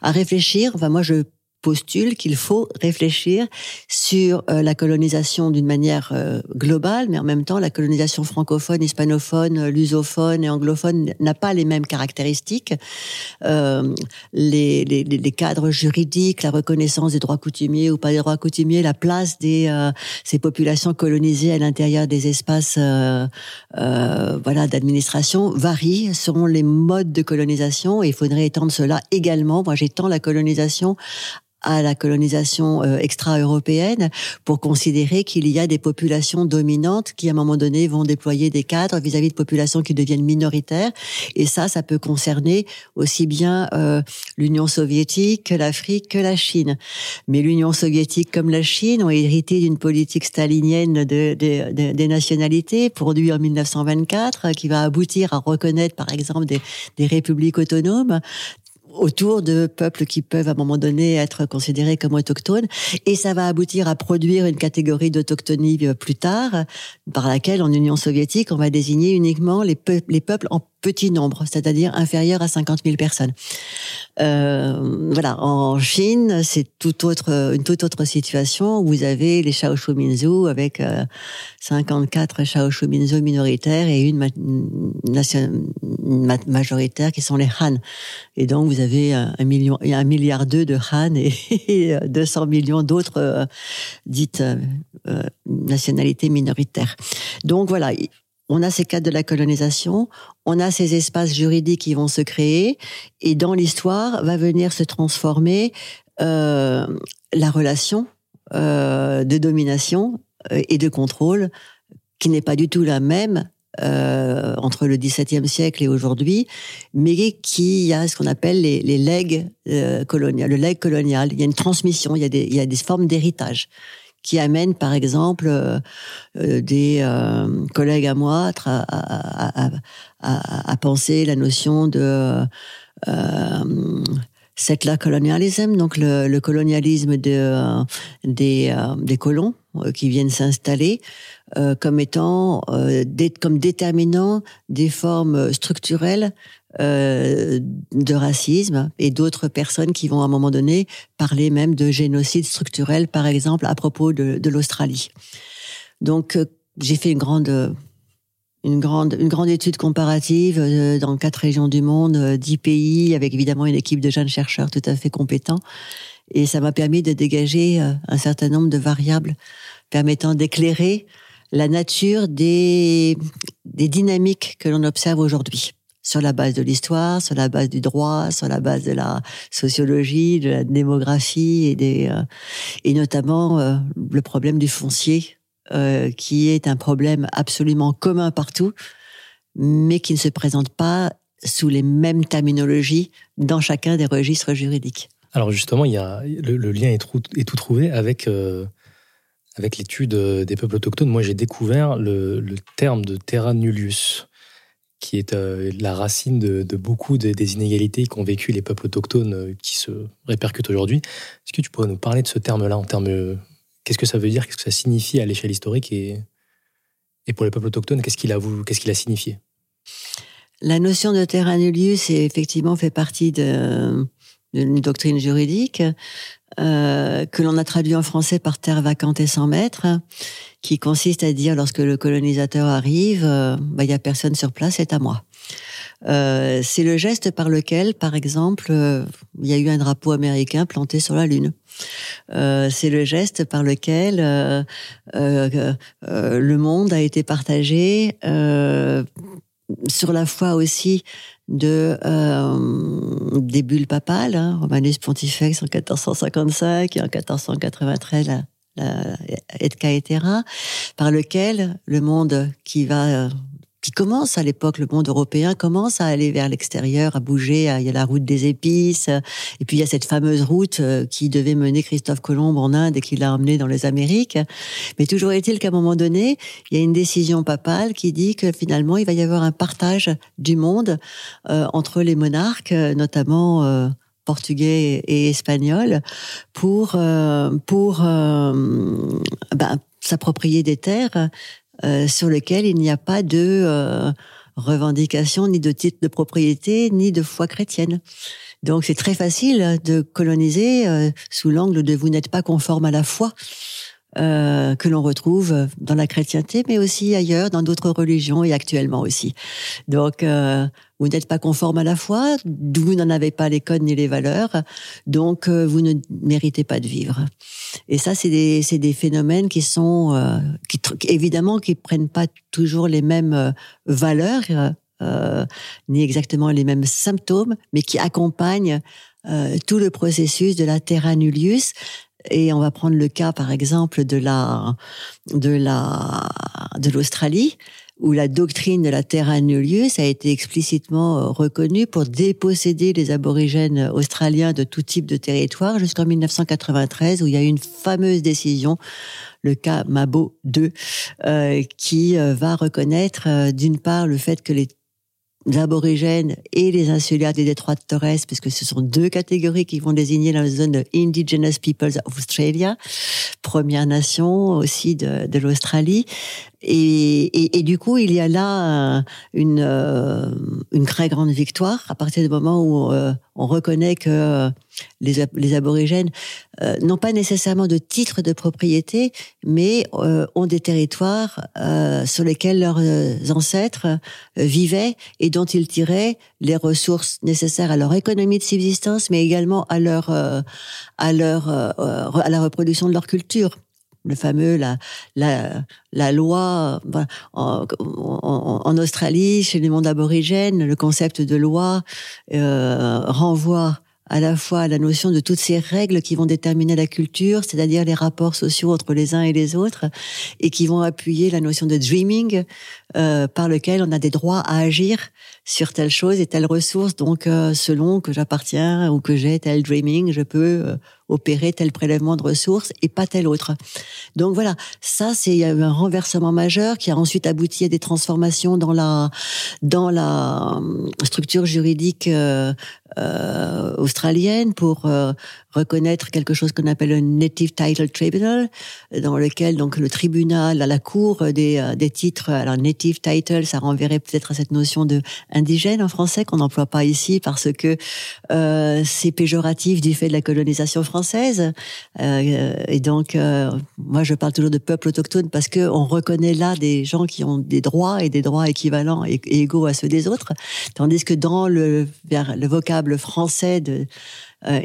à réfléchir. Enfin, moi, je postule qu'il faut réfléchir sur euh, la colonisation d'une manière euh, globale, mais en même temps, la colonisation francophone, hispanophone, lusophone et anglophone n'a pas les mêmes caractéristiques. Euh, les, les, cadres juridiques, la reconnaissance des droits coutumiers ou pas des droits coutumiers, la place des ces populations colonisées à l'intérieur des espaces voilà d'administration varient selon les modes de colonisation et il faudrait étendre cela également. Moi, j'étends la colonisation à la colonisation euh, extra-européenne pour considérer qu'il y a des populations dominantes qui, à un moment donné, vont déployer des cadres vis-à-vis de populations qui deviennent minoritaires. Et ça, ça peut concerner aussi bien euh, l'Union soviétique que l'Afrique que la Chine. Mais l'Union soviétique comme la Chine ont hérité d'une politique stalinienne de, de, des nationalités produite en 1924 qui va aboutir à reconnaître, par exemple, des, des républiques autonomes autour de peuples qui peuvent à un moment donné être considérés comme autochtones. Et ça va aboutir à produire une catégorie d'autochtonie euh, plus tard par laquelle en Union soviétique on va désigner uniquement les, les peuples en petit nombre, c'est-à-dire inférieur à 50 000 personnes. Euh, voilà, en Chine, c'est autre, une toute autre situation. Vous avez les Shaoshu Minzu avec 54 Shaoshu Minzu minoritaires et une nation, majoritaire qui sont les Han. Et donc vous avez un million, un milliard deux de Han et 200 millions d'autres euh, dites euh, nationalités minoritaires. Donc voilà, on a ces cadres de la colonisation, on a ces espaces juridiques qui vont se créer, et dans l'histoire va venir se transformer euh, la relation euh, de domination euh, et de contrôle, qui n'est pas du tout la même entre le XVIIe siècle et aujourd'hui, mais qui a ce qu'on appelle les, les legs coloniales, le leg colonial. Il y a une transmission, il y a des, il y a des formes d'héritage qui amène par exemple euh, euh, des euh, collègues à moi à, à, à, à, penser la notion de euh, settler colonialism, donc le, le colonialisme de, des, des colons qui viennent s'installer comme étant comme déterminant des formes structurelles euh, de racisme et d'autres personnes qui vont à un moment donné parler même de génocide structurel, par exemple à propos de, de l'Australie. Donc euh, j'ai fait une grande une grande une grande étude comparative euh, dans quatre régions du monde, dix pays, avec évidemment une équipe de jeunes chercheurs tout à fait compétents, et ça m'a permis de dégager un certain nombre de variables permettant d'éclairer la nature des, des dynamiques que l'on observe aujourd'hui sur la base de l'histoire, sur la base du droit, sur la base de la sociologie, de la démographie et des euh, et notamment euh, le problème du foncier euh, qui est un problème absolument commun partout, mais qui ne se présente pas sous les mêmes terminologies dans chacun des registres juridiques. Alors justement, il y a le, lien est, tout trouvé avec avec l'étude des peuples autochtones. Moi, j'ai découvert le, terme de terra nullius qui est euh, la racine de, beaucoup des inégalités qu'ont vécu les peuples autochtones euh, qui se répercutent aujourd'hui. Est-ce que tu pourrais nous parler de ce terme-là en termes euh, qu'est-ce que ça veut dire, qu'est-ce que ça signifie à l'échelle historique? Et, et pour les peuples autochtones, qu'est-ce qu'il a, qu'est-ce qu'il a signifié? La notion de terra nullius effectivement fait partie d'une doctrine juridique euh, que l'on a traduit en français par terre vacante et sans maître, qui consiste à dire lorsque le colonisateur arrive, euh, bah, il euh, y a personne sur place, c'est à moi. Euh, c'est le geste par lequel, par exemple, il y a eu un drapeau américain planté sur la Lune. c'est le geste par lequel le monde a été partagé sur la foi aussi de euh, des bulles papales, hein, Romanus Pontifex en 1455 et en 1493 la, la Et par lequel le monde qui va qui commence à l'époque, le monde européen commence à aller vers l'extérieur, à bouger. Il y a la route des épices, et puis il y a cette fameuse route qui devait mener Christophe Colomb en Inde et qui l'a emmené dans les Amériques. Mais toujours est-il qu'à un moment donné, il y a une décision papale qui dit que finalement il va y avoir un partage du monde entre les monarques, notamment portugais et espagnol pour euh, pour euh, ben, s'approprier des terres euh, sur lesquelles il n'y a pas de revendication ni de titre de propriété ni de foi chrétienne. Donc c'est très facile de coloniser sous l'angle de vous n'êtes pas conforme à la foi. Que l'on retrouve dans la chrétienté, mais aussi ailleurs, dans d'autres religions et actuellement aussi. Donc, vous n'êtes pas conforme à la foi, vous n'en avez pas les codes ni les valeurs, donc euh, vous ne méritez pas de vivre. Et ça, c'est des, des phénomènes qui sont, euh, qui, évidemment, qui prennent pas toujours les mêmes euh, valeurs, euh, ni exactement les mêmes symptômes, mais qui accompagnent tout le processus de la terra nullius. Et on va prendre le cas, par exemple, de la, de la, de l'Australie où la doctrine de la terra nullius a été explicitement euh, reconnue pour déposséder les aborigènes australiens de tout type de territoire jusqu'en 1993 où il y a eu une fameuse décision le cas Mabo 2, euh, qui euh, va reconnaître d'une part le fait que les aborigènes et les insulaires des détroits de Torres, puisque ce sont deux catégories qui vont désigner la zone de Indigenous Peoples of Australia, Première Nation aussi de, de l'Australie. Et, du coup, il y a là une, euh, une très grande victoire à partir du moment où euh, on reconnaît que les, aborigènes euh, n'ont pas nécessairement de titre de propriété, mais ont des territoires sur lesquels leurs ancêtres vivaient et dont ils tiraient les ressources nécessaires à leur économie de subsistance, mais également à leur à leur à la reproduction de leur culture le fameux la la loi en, en, Australie chez les mondes aborigènes le concept de loi euh, renvoie à la fois la notion de toutes ces règles qui vont déterminer la culture, c'est-à-dire les rapports sociaux entre les uns et les autres, et qui vont appuyer la notion de dreaming, euh, par lequel on a des droits à agir sur telle chose et telle ressource. Donc, euh, selon que j'appartiens ou que j'ai tel dreaming, je peux euh, opérer tel prélèvement de ressources et pas tel autre. Donc voilà, ça c'est un renversement majeur qui a ensuite abouti à des transformations dans la dans la structure juridique euh, australienne pour euh, reconnaître quelque chose qu'on appelle un Native Title Tribunal, dans lequel donc le tribunal à la cour des, euh, des titres, alors Native Title, ça renverrait peut-être à cette notion de indigène en français qu'on n'emploie pas ici parce que euh, c'est péjoratif du fait de la colonisation française. Euh, et donc, moi, je parle toujours de peuple autochtone parce que on reconnaît là des gens qui ont des droits et des droits équivalents et, égaux à ceux des autres, tandis que dans le, le français de euh,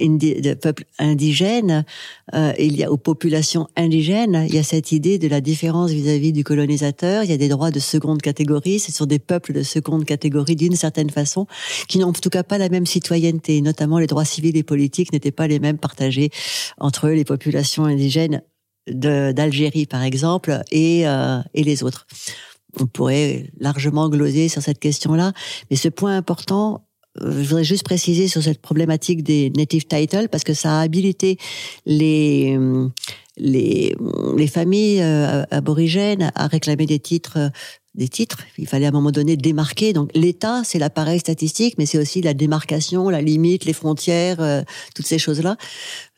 indigènes, euh, il y a aux populations indigènes, il y a cette idée de la différence vis-à-vis du colonisateur. Il y a des droits de seconde catégorie. Ce sont des peuples de seconde catégorie d'une certaine façon, qui n'ont en tout cas pas la même citoyenneté. Notamment, les droits civils et politiques n'étaient pas les mêmes partagés entre les populations indigènes d'Algérie, par exemple, et, euh, et les autres. On pourrait largement gloser sur cette question-là, mais ce point important je voudrais juste préciser sur cette problématique des native titles parce que ça a habilité les les, les familles euh, aborigènes à réclamer des titres des titres. Il fallait à un moment donné démarquer. Donc l'État, c'est l'appareil statistique, mais c'est aussi la démarcation, la limite, les frontières, euh, toutes ces choses-là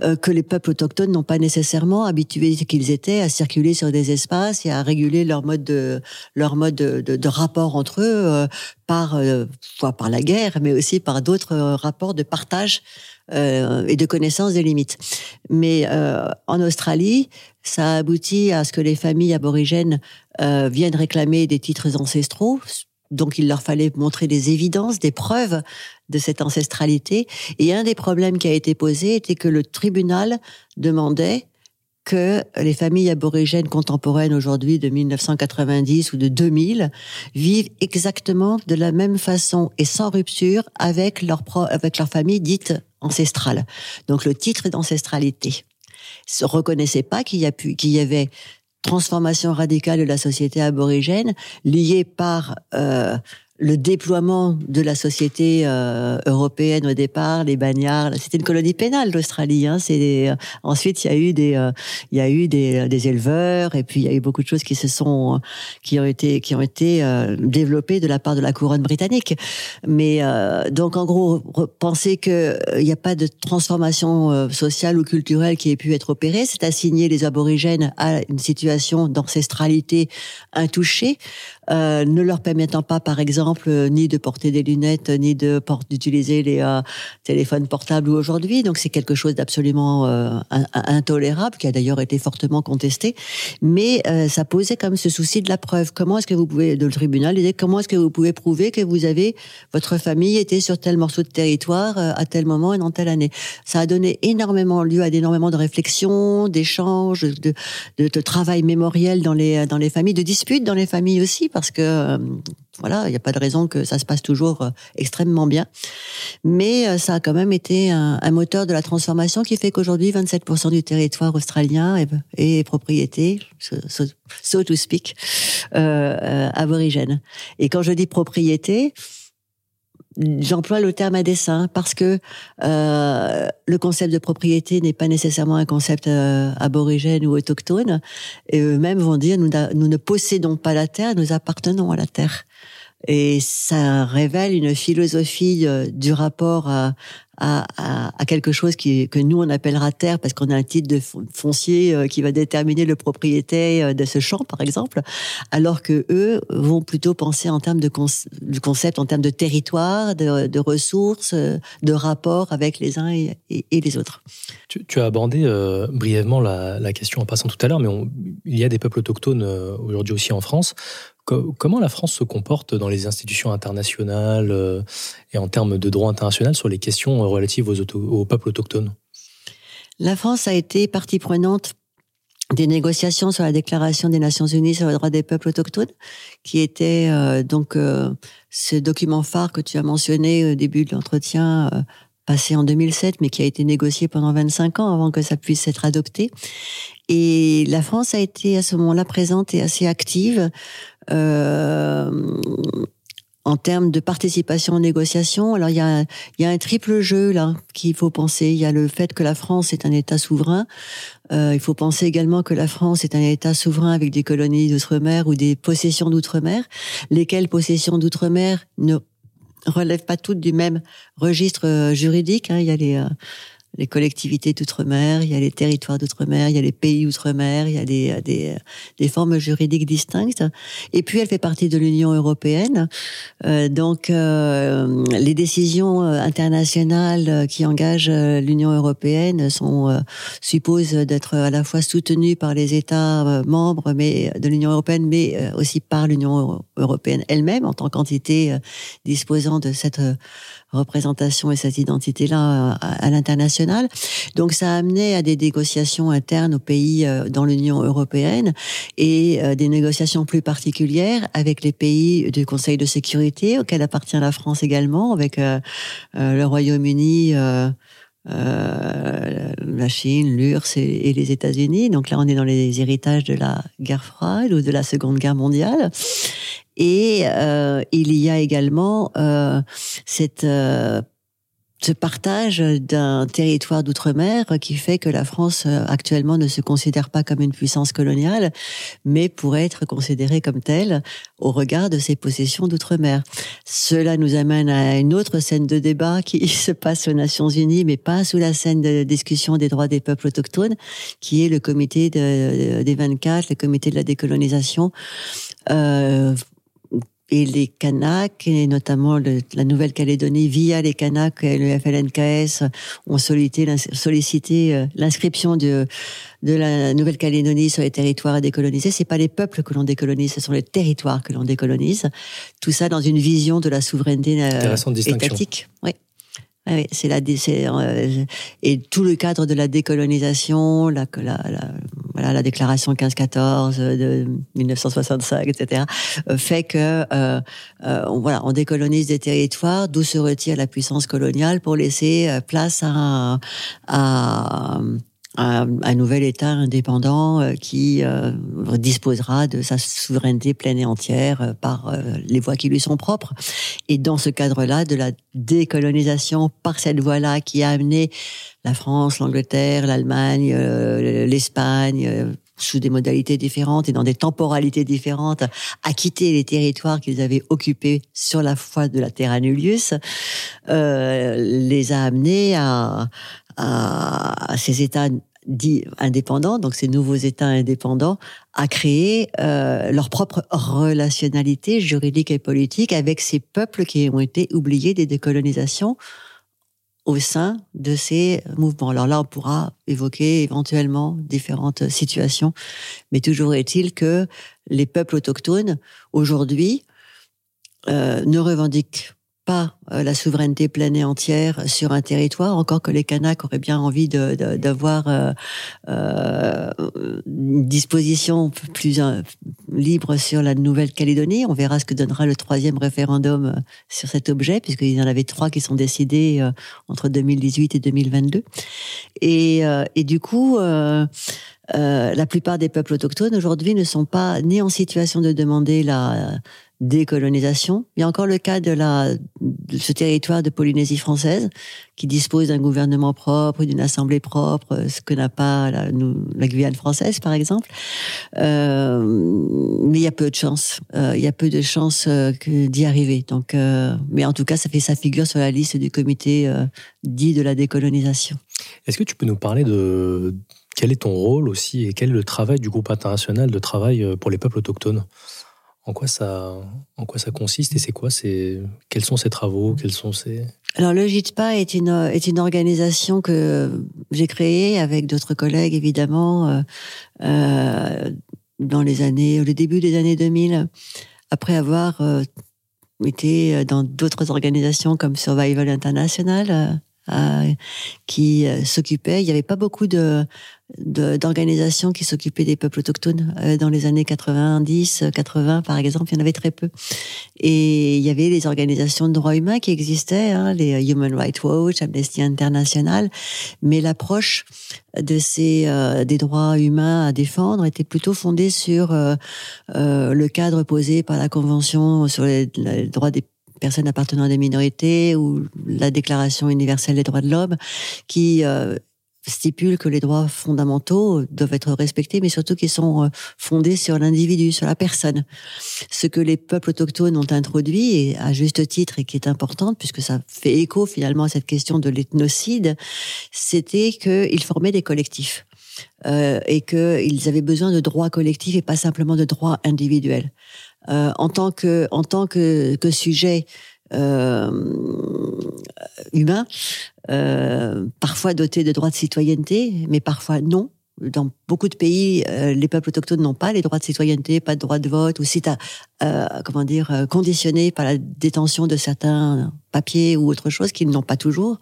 euh, que les peuples autochtones n'ont pas nécessairement habitués qu'ils étaient à circuler sur des espaces et à réguler leur mode de leur mode de, de, rapport entre eux euh, par soit par la guerre, mais aussi par d'autres rapports de partage et de connaissance des limites. Mais en Australie, ça a abouti à ce que les familles aborigènes euh, viennent réclamer des titres ancestraux. Donc il leur fallait montrer des évidences, des preuves de cette ancestralité. Et un des problèmes qui a été posé était que le tribunal demandait que les familles aborigènes contemporaines aujourd'hui de 1990 ou de 2000 vivent exactement de la même façon et sans rupture avec leur, avec leur famille dite ancestrale. Donc le titre d'ancestralité se reconnaissait pas qu'il y, a pu, qu'il y avait transformation radicale de la société aborigène liée par euh, le déploiement de la société euh, européenne au départ, les bagnards, c'était une colonie pénale l'Australie. Hein, euh, ensuite il y a eu des euh, il y a eu des, des, éleveurs et puis il y a eu beaucoup de choses qui se sont qui ont été qui ont été développées de la part de la couronne britannique. Mais donc en gros penser que il n'y a pas de transformation sociale ou culturelle qui ait pu être opérée, c'est assigner les aborigènes à une situation d'ancestralité intouchée, ne leur permettant pas par exemple euh, ni de porter des lunettes, ni de d'utiliser les euh, téléphones portables aujourd'hui. Donc c'est quelque chose d'absolument euh, intolérable, qui a d'ailleurs été fortement contesté. Mais ça posait comme ce souci de la preuve. Comment est-ce que vous pouvez, de le tribunal, comment est-ce que vous pouvez prouver que vous avez, votre famille était sur tel morceau de territoire à tel moment et dans telle année? Ça a donné énormément lieu à énormément de réflexions, d'échanges, de, de, de, travail mémoriel dans les, dans les familles, de disputes dans les familles aussi, parce que voilà, il n'y a pas de raison que ça se passe toujours euh, extrêmement bien. Mais euh, ça a quand même été un, moteur de la transformation qui fait qu'aujourd'hui, 27% du territoire australien est, propriété, so, to speak, euh, aborigène. Et quand je dis propriété, J'emploie le terme à dessein parce que le concept de propriété n'est pas nécessairement un concept aborigène ou autochtone. Et eux-mêmes vont dire nous, nous ne possédons pas la terre, nous appartenons à la terre. Et ça révèle une philosophie euh, du rapport à, à, à, quelque chose qui, que nous on appellera terre parce qu'on a un titre de foncier euh, qui va déterminer le propriétaire euh, de ce champ par exemple, alors que eux vont plutôt penser en termes de concept, en termes de territoire, de, de ressources, de rapport avec les uns et, et, les autres. Tu, as abordé brièvement la, question en passant tout à l'heure, mais il y a des peuples autochtones aujourd'hui aussi en France. Comment la France se comporte dans les institutions internationales euh, et en termes de droit international sur les questions euh, relatives aux, peuples autochtones? La France a été partie prenante des négociations sur la Déclaration des Nations Unies sur les droits des peuples autochtones, qui était euh, donc ce document phare que tu as mentionné au début de l'entretien, passé en 2007, mais qui a été négocié pendant 25 ans avant que ça puisse être adopté. Et la France a été à ce moment-là présente et assez active euh, en termes de participation aux négociations. Alors il y a, il y a un triple jeu là qu'il faut penser. Il y a le fait que la France est un État souverain. Euh, il faut penser également que la France est un État souverain avec des colonies d'outre-mer ou des possessions d'outre-mer, lesquelles possessions d'outre-mer ne relèvent pas toutes du même registre euh, juridique. Hein. Il y a les les collectivités d'outre-mer, il y a les territoires d'outre-mer, il y a les pays outre-mer, il y a des, des, des, formes juridiques distinctes. Et puis, elle fait partie de l'Union européenne. Euh, donc, euh, les décisions euh, internationales qui engagent euh, l'Union européenne sont euh, supposent d'être à la fois soutenues par les États membres mais de l'Union européenne, mais aussi par l'Union européenne elle-même en tant qu'entité disposant de cette représentation et cette identité-là euh, à, l'international. Donc ça a amené à des négociations internes aux pays euh, dans l'Union européenne et euh, des négociations plus particulières avec les pays du Conseil de sécurité auquel appartient la France également, avec le Royaume-Uni. Euh, la Chine, l'URSS et, les États-Unis. Donc là, on est dans les héritages de la guerre froide ou de la Seconde Guerre mondiale. Et euh, il y a également euh, cette euh, ce partage d'un territoire d'outre-mer qui fait que la France euh, actuellement ne se considère pas comme une puissance coloniale, mais pourrait être considérée comme telle au regard de ses possessions d'outre-mer. Cela nous amène à une autre scène de débat qui se passe aux Nations Unies, mais pas sous la scène de discussion des droits des peuples autochtones, qui est le comité de, des 24, le comité de la décolonisation. Euh, et les Kanaks, et notamment la Nouvelle-Calédonie, via les Kanaks et le FLNKS, ont sollicité, euh, l'inscription de, de la Nouvelle-Calédonie sur les territoires à décoloniser. C'est pas les peuples que l'on décolonise, ce sont les territoires que l'on décolonise. Tout ça dans une vision de la souveraineté euh, étatique. Oui. Oui, c'est la, euh, et tout le cadre de la décolonisation, la, la, la voilà, la déclaration 1514 de 1965, etc., euh, fait que euh, euh, voilà, on décolonise des territoires, d'où se retire la puissance coloniale pour laisser place à, à un, nouvel État indépendant euh, qui euh, disposera de sa souveraineté pleine et entière euh, par les voies qui lui sont propres. Et dans ce cadre-là, de la décolonisation par cette voie-là qui a amené la France, l'Angleterre, l'Allemagne, l'Espagne, sous des modalités différentes et dans des temporalités différentes, à quitter les territoires qu'ils avaient occupés sur la foi de la Terra Nullius, euh, les a amenés à, à, ces États dits indépendants, donc ces nouveaux États indépendants, à créer euh, leur propre relationnalité juridique et politique avec ces peuples qui ont été oubliés des décolonisations au sein de ces mouvements. Alors là, on pourra évoquer éventuellement différentes situations, mais toujours est-il que les peuples autochtones, aujourd'hui, euh, ne revendiquent pas euh, la souveraineté pleine et entière sur un territoire, encore que les Kanaks auraient bien envie d'avoir de, euh, euh, une disposition plus euh, libre sur la Nouvelle-Calédonie. On verra ce que donnera le troisième référendum sur cet objet, puisqu'il y en avait trois qui sont décidés entre 2018 et 2022. Et, et du coup, euh, la plupart des peuples autochtones aujourd'hui ne sont pas ni en situation de demander la décolonisation. Il y a encore le cas de, ce territoire de Polynésie française qui dispose d'un gouvernement propre, d'une assemblée propre, ce que n'a pas la, Guyane française, par exemple. Euh, mais il y a peu de chance. Euh, il y a peu de chances euh, d'y arriver. Donc, mais en tout cas, ça fait sa figure sur la liste du comité dit de la décolonisation. Est-ce que tu peux nous parler de quel est ton rôle aussi et quel est le travail du groupe international de travail pour les peuples autochtones? En quoi ça, en quoi ça consiste et c'est quoi c'est, quels sont ces travaux, quels sont ces... Alors le JITPA est une est une organisation que j'ai créée avec d'autres collègues évidemment euh, euh, dans les années, le début des années 2000, après avoir euh, été dans d'autres organisations comme Survival International. Euh, qui s'occupait. Il n'y avait pas beaucoup de d'organisations qui s'occupaient des peuples autochtones euh, dans les années 90, 80 par exemple, il y en avait très peu. Et il y avait les organisations de droits humains qui existaient, hein, les Human Rights Watch, Amnesty International, mais l'approche de ces euh, des droits humains à défendre était plutôt fondée sur euh, le cadre posé par la Convention sur les, les droits des personnes appartenant à des minorités ou la Déclaration universelle des droits de l'homme, qui stipule que les droits fondamentaux doivent être respectés, mais surtout qu'ils sont euh, fondés sur l'individu, sur la personne. Ce que les peuples autochtones ont introduit, et à juste titre, et qui est importante, puisque ça fait écho finalement à cette question de l'ethnocide, c'était qu'ils formaient des collectifs. Euh, et qu'ils avaient besoin de droits collectifs et pas simplement de droits individuels. Euh, en tant que en tant que, que sujet humain, euh, parfois doté de droits de citoyenneté, mais parfois non. Dans beaucoup de pays, euh, les peuples autochtones n'ont pas les droits de citoyenneté, pas de droit de vote, ou si euh, comment dire, euh, conditionné par la détention de certains papiers ou autre chose qu'ils n'ont pas toujours.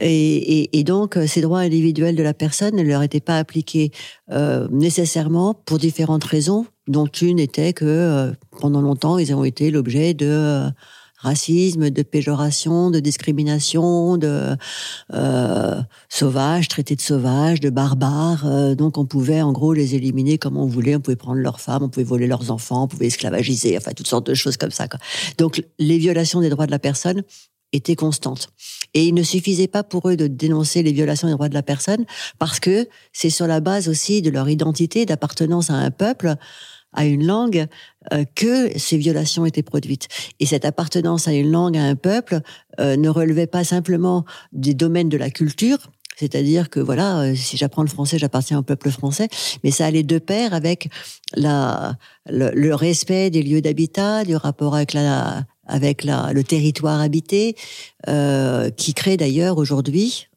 Et, et, et, donc, ces droits individuels de la personne ne leur étaient pas appliqués euh, nécessairement pour différentes raisons, dont une était que pendant longtemps, ils ont été l'objet de racisme, de péjoration, de discrimination, de euh, sauvages, traités de sauvages, de barbares. Euh, donc on pouvait en gros les éliminer comme on voulait. On pouvait prendre leurs femmes, on pouvait voler leurs enfants, on pouvait esclavagiser, enfin toutes sortes de choses comme ça. Quoi. Donc les violations des droits de la personne étaient constantes. Et il ne suffisait pas pour eux de dénoncer les violations des droits de la personne parce que c'est sur la base aussi de leur identité, d'appartenance à un peuple à une langue euh, que ces violations étaient produites. Et cette appartenance à une langue, à un peuple, euh, ne relevait pas simplement des domaines de la culture, c'est-à-dire que voilà, euh, si j'apprends le français, j'appartiens au peuple français, mais ça allait de pair avec la, le, respect des lieux d'habitat, du rapport avec la avec la, le territoire habité, euh, qui crée d'ailleurs aujourd'hui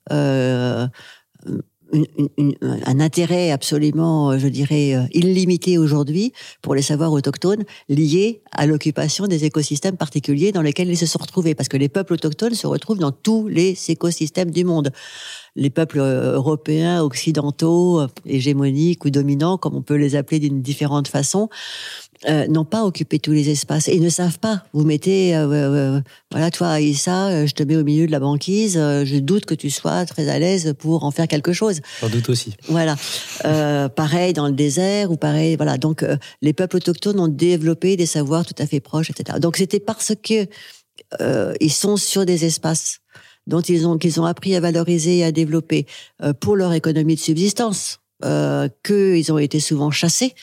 euh, un intérêt absolument, euh, je dirais, euh, illimité aujourd'hui pour les savoirs autochtones liés à l'occupation des écosystèmes particuliers dans lesquels ils se sont retrouvés. Parce que les peuples autochtones se retrouvent dans tous les écosystèmes du monde. les peuples européens, occidentaux, hégémoniques ou dominants, comme on peut les appeler d'une différente façon, euh, n'ont pas occupé tous les espaces et ne savent pas. Vous mettez, euh, euh, voilà, toi, Issa, je te mets au milieu de la banquise. je doute que tu sois très à l'aise pour en faire quelque chose. J'en doute aussi. Voilà. pareil dans le désert ou pareil, voilà. Donc, les peuples autochtones ont développé des savoirs tout à fait proches, etc. Donc, c'était parce que ils sont sur des espaces dont ils ont qu'ils ont appris à valoriser et à développer pour leur économie de subsistance, euh, qu'ils ont été souvent chassés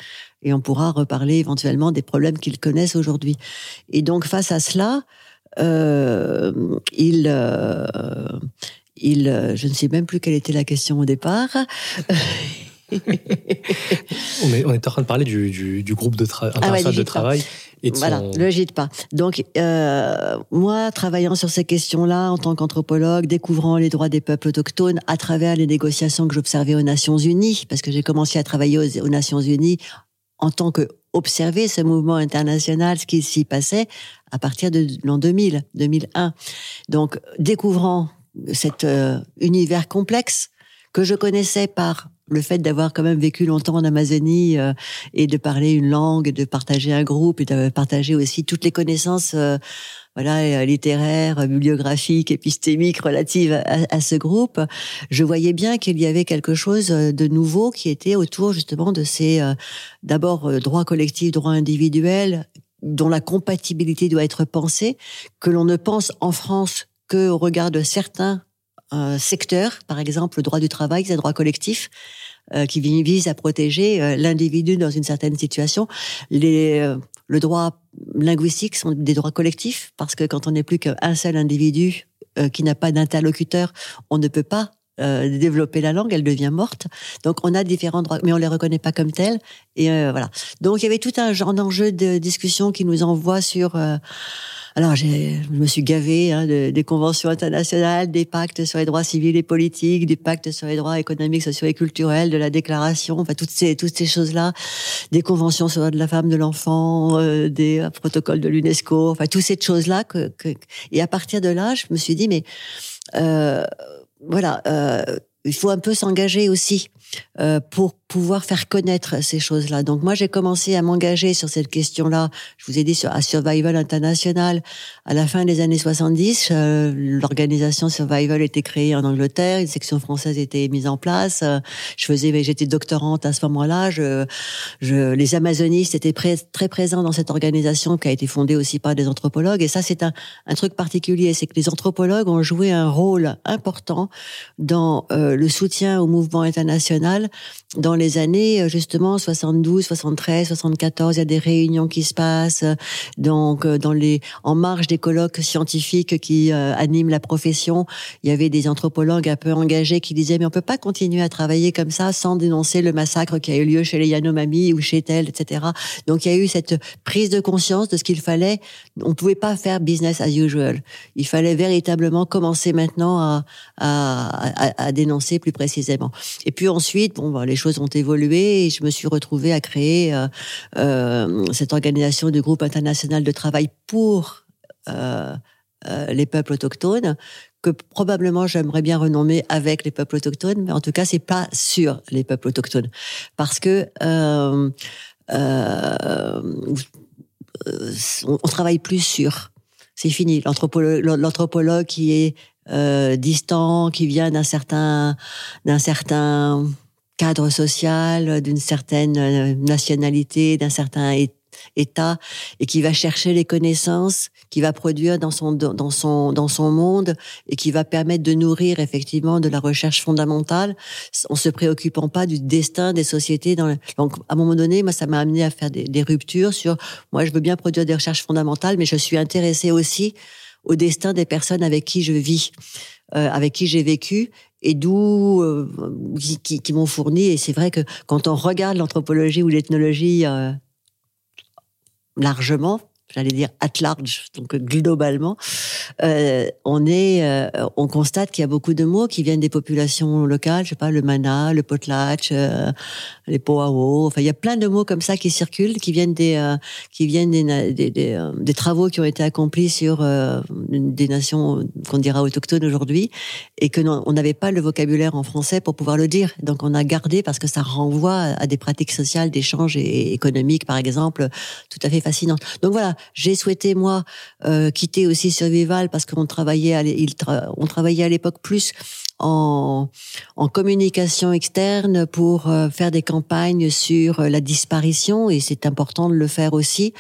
et on pourra reparler éventuellement des problèmes qu'ils connaissent aujourd'hui. Et donc face à cela, euh, il, euh, il, euh, je ne sais même plus quelle était la question au départ. on, est, on est en train de parler du, du, du groupe de, tra ah de travail. Et voilà, ne le gîte pas. Donc, euh, moi, travaillant sur ces questions-là en tant qu'anthropologue, découvrant les droits des peuples autochtones à travers les négociations que j'observais aux Nations Unies, parce que j'ai commencé à travailler aux, aux Nations Unies en tant que observer ce mouvement international, ce qui s'y passait à partir de l'an 2000, 2001. Donc, découvrant cet euh, univers complexe que je connaissais par le fait d'avoir quand même vécu longtemps en Amazonie euh, et de parler une langue, de partager un groupe et de partager aussi toutes les connaissances euh, voilà euh, littéraires, bibliographiques, épistémiques relatives à, ce groupe, je voyais bien qu'il y avait quelque chose de nouveau qui était autour justement de ces d'abord droits collectifs, droits individuels dont la compatibilité doit être pensée, que l'on ne pense en France que au regard de certains secteur, par exemple le droit du travail, c'est un droit collectif euh, qui vise à protéger euh, l'individu dans une certaine situation. Les, euh, le droit linguistique sont des droits collectifs parce que quand on n'est plus qu'un seul individu qui n'a pas d'interlocuteur, on ne peut pas développer la langue, elle devient morte. Donc on a différents droits, mais on les reconnaît pas comme tels. Et voilà. Donc il y avait tout un genre d'enjeu de discussion qui nous envoie sur alors, je me suis gavé hein, de, des conventions internationales, des pactes sur les droits civils et politiques, des pactes sur les droits économiques, sociaux et culturels, de la déclaration, enfin toutes ces toutes ces choses-là, des conventions sur les droits de la femme, de l'enfant, euh, des euh, protocoles de l'UNESCO, enfin toutes ces choses-là. Que, que, et à partir de là, je me suis dit, mais euh, voilà, euh, il faut un peu s'engager aussi euh, pour pouvoir faire connaître ces choses-là. Donc moi, j'ai commencé à m'engager sur cette question-là. Je vous ai dit sur à Survival International à la fin des années 70. Euh, L'organisation Survival était créée en Angleterre, une section française était mise en place. Euh, je faisais, j'étais doctorante à ce moment-là. Je, je, les Amazonistes étaient très présents dans cette organisation qui a été fondée aussi par des anthropologues. Et ça, c'est un, truc particulier, c'est que les anthropologues ont joué un rôle important dans euh, le soutien au mouvement international dans les années euh, justement 72, 73, 74, il y a des réunions qui se passent donc euh, dans les en marge des colloques scientifiques qui euh, animent la profession, il y avait des anthropologues un peu engagés qui disaient mais on peut pas continuer à travailler comme ça sans dénoncer le massacre qui a eu lieu chez les Yanomami ou chez tel, etc. Donc il y a eu cette prise de conscience de ce qu'il fallait. On pouvait pas faire business as usual. Il fallait véritablement commencer maintenant à, à, dénoncer plus précisément. Et puis ensuite, bon, bah, les choses ont évolué et je me suis retrouvée à créer euh, euh, cette organisation du groupe international de travail pour euh, les peuples autochtones que probablement j'aimerais bien renommer avec les peuples autochtones, mais en tout cas c'est pas sur les peuples autochtones parce que on, on travaille plus sur. C'est fini. L'anthropologue qui est euh, distant, qui vient d'un certain cadre social, d'une certaine euh, nationalité, d'un certain état et qui va chercher les connaissances, qui va produire dans son dans son dans son monde et qui va permettre de nourrir effectivement de la recherche fondamentale, en se préoccupant pas du destin des sociétés. Dans Donc à un moment donné, moi ça m'a amené à faire des, des, ruptures sur moi je veux bien produire des recherches fondamentales, mais je suis intéressée aussi au destin des personnes avec qui je vis, euh, avec qui j'ai vécu et d'où euh, qui, m'ont fourni. Et c'est vrai que quand on regarde l'anthropologie ou l'ethnologie euh, largement, j'allais dire at large, donc globalement, euh, on est, euh, on constate qu'il y a beaucoup de mots qui viennent des populations locales, je sais pas, le mana, le potlatch, euh, les poao, enfin il y a plein de mots comme ça qui circulent, qui viennent des, euh, qui viennent des, des, des, des, travaux qui ont été accomplis sur des nations qu'on dira autochtones aujourd'hui, et que on n'avait pas le vocabulaire en français pour pouvoir le dire, donc on a gardé parce que ça renvoie à des pratiques sociales d'échange et économiques, par exemple, tout à fait fascinantes. Donc voilà, j'ai souhaité moi euh, quitter aussi Survival parce qu'on travaillait travaillait à l'époque plus en, en communication externe pour euh, faire des campagnes sur euh, la disparition et c'est important de le faire aussi.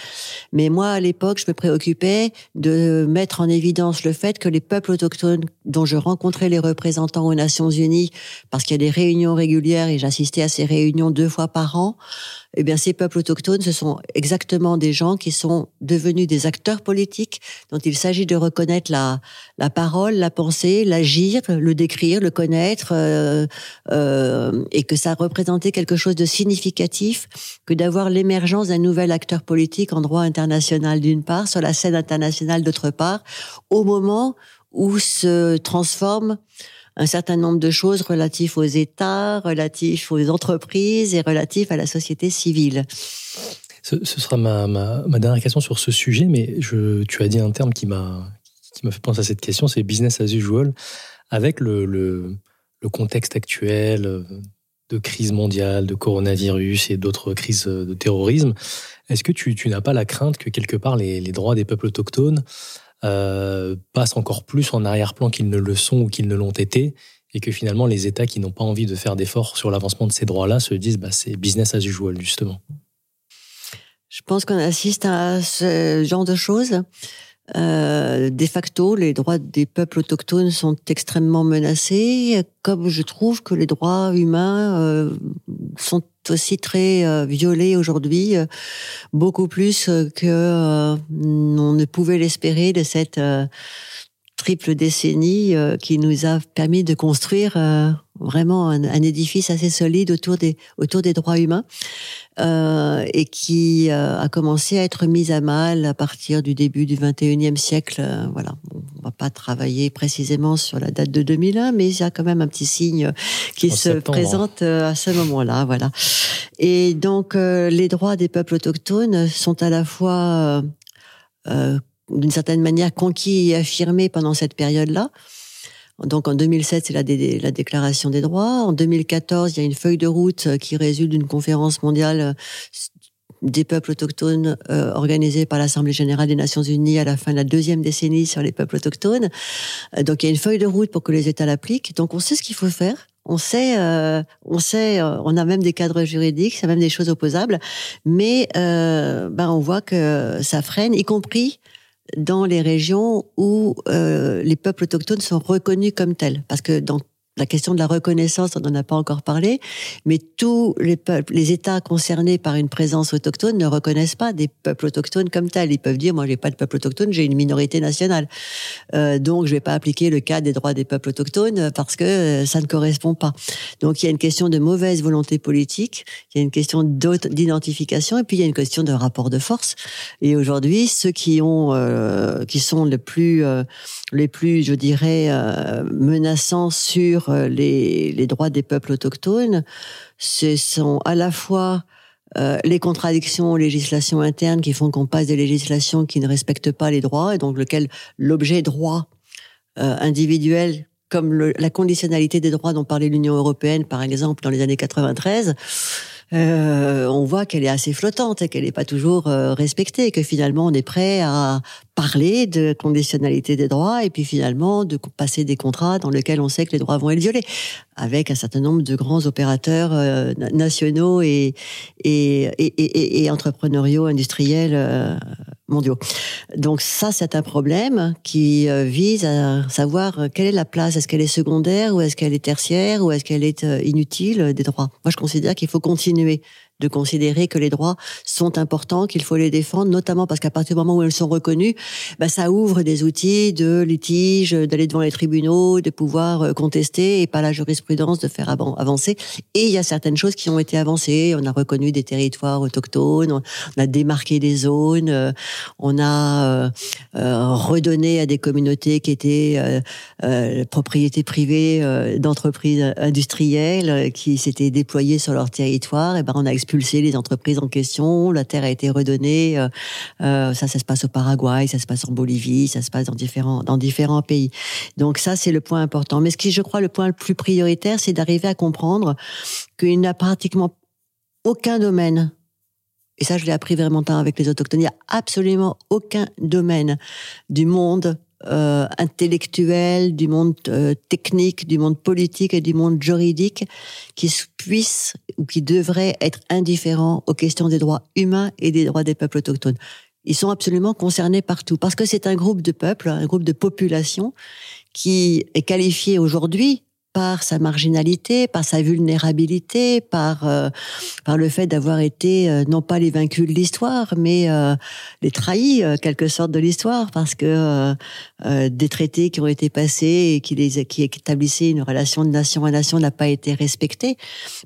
Mais moi, à l'époque, je me préoccupais de mettre en évidence le fait que les peuples autochtones dont je rencontrais les représentants aux Nations Unies, parce qu'il y a des réunions régulières et j'assistais à ces réunions deux fois par an, eh bien, ces peuples autochtones, ce sont exactement des gens qui sont devenus des acteurs politiques dont il s'agit de reconnaître la, parole, la pensée, l'agir, le décrire, le connaître, euh, euh, et que ça représentait quelque chose de significatif que d'avoir l'émergence d'un nouvel acteur politique en droit international d'une part, sur la scène internationale d'autre part, au moment où se transforme un certain nombre de choses relatifs aux États, relatifs aux entreprises et relatifs à la société civile. Ce, sera ma, dernière question sur ce sujet, mais tu as dit un terme qui m'a fait penser à cette question, c'est business as usual, avec le, le contexte actuel de crise mondiale, de coronavirus et d'autres crises de terrorisme. Est-ce que tu, n'as pas la crainte que quelque part les, les droits des peuples autochtones euh, passent encore plus en arrière-plan qu'ils ne le sont ou qu'ils ne l'ont été, et que finalement les États qui n'ont pas envie de faire d'efforts sur l'avancement de ces droits-là se disent bah, c'est business as usual, justement? Je pense qu'on assiste à ce genre de choses. Euh, de facto, les droits des peuples autochtones sont extrêmement menacés, comme je trouve que les droits humains euh, sont aussi très euh, violés aujourd'hui, euh, beaucoup plus que on ne pouvait l'espérer de cette triple décennie qui nous a permis de construire vraiment un, édifice assez solide autour des autour des droits humains euh, et qui euh, a commencé à être mise à mal à partir du début du 21e siècle. Euh, voilà, on va pas travailler précisément sur la date de 2001, mais il y a quand même un petit signe qui se présente à ce moment-là. Voilà. Et donc les droits des peuples autochtones sont à la fois d'une certaine manière conquis et affirmés pendant cette période-là. Donc en 2007, c'est la, la, déclaration des droits. En 2014, il y a une feuille de route euh, qui résulte d'une conférence mondiale euh, des peuples autochtones euh, organisée par l'Assemblée générale des Nations unies à la fin de la deuxième décennie sur les peuples autochtones. donc il y a une feuille de route pour que les États l'appliquent. Donc on sait ce qu'il faut faire. On sait, on sait, on a même des cadres juridiques, c'est même des choses opposables, mais ben on voit que ça freine, y compris dans les régions où euh, les peuples autochtones sont reconnus comme tels. Parce que dans la question de la reconnaissance, on n'en a pas encore parlé, mais tous les peuples, les États concernés par une présence autochtone ne reconnaissent pas des peuples autochtones comme tels. Ils peuvent dire, moi, j'ai pas de peuple autochtone, j'ai une minorité nationale, euh, donc je vais pas appliquer le cas des droits des peuples autochtones parce que euh, ça ne correspond pas. Donc il y a une question de mauvaise volonté politique, il y a une question d'identification, et puis il y a une question de rapport de force. Et aujourd'hui, ceux qui ont, euh, qui sont les plus, euh, les plus, je dirais, euh, menaçants sur euh, les, droits des peuples autochtones, ce sont à la fois euh, les contradictions aux législations internes qui font qu'on passe des législations qui ne respectent pas les droits et donc lequel l'objet droit euh, individuel comme la conditionnalité des droits dont parlait l'Union européenne par exemple dans les années 93 on voit qu'elle est assez flottante et qu'elle n'est pas toujours respectée et que finalement on est prêt à parler de conditionnalité des droits et puis finalement de passer des contrats dans lesquels on sait que les droits vont être violés avec un certain nombre de grands opérateurs euh, nationaux et, et, et, et, entrepreneuriaux industriels euh, mondiaux. Donc ça, c'est un problème qui euh, vise à savoir quelle est la place. Est-ce qu'elle est secondaire ou est-ce qu'elle est tertiaire ou est-ce qu'elle est inutile des droits? Moi, je considère qu'il faut continuer de considérer que les droits sont importants, qu'il faut les défendre, notamment parce qu'à partir du moment où ils sont reconnus, bah, ça ouvre des outils de litige, d'aller devant les tribunaux, de pouvoir euh, contester et pas la jurisprudence de faire avancer. Et il y a certaines choses qui ont été avancées. On a reconnu des territoires autochtones, on a démarqué des zones, euh, on a euh, redonné à des communautés qui étaient propriété privée d'entreprises industrielles qui s'étaient déployées sur leur territoire. Et ben on a expulsé les entreprises en question. La terre a été redonnée. ça, ça se passe au Paraguay, ça se passe en Bolivie, ça se passe dans différents dans différents pays. Donc ça, c'est le point important. Mais ce qui, je crois, le point le plus prioritaire, c'est d'arriver à comprendre qu'il n'y a pratiquement aucun domaine et ça je l'ai appris vraiment tard avec les autochtones, il n'y a absolument aucun domaine du monde euh, intellectuel, du monde euh, technique, du monde politique et du monde juridique qui puisse ou qui devrait être indifférent aux questions des droits humains et des droits des peuples autochtones. Ils sont absolument concernés partout parce que c'est un groupe de peuples, un groupe de population qui est qualifié aujourd'hui par sa marginalité, par sa vulnérabilité, par euh, par le fait d'avoir été euh, non pas les vaincus de l'histoire, mais euh, les trahis quelque sorte de l'histoire, parce que des traités qui ont été passés et qui les qui établissaient une relation de nation à nation n'a pas été respecté,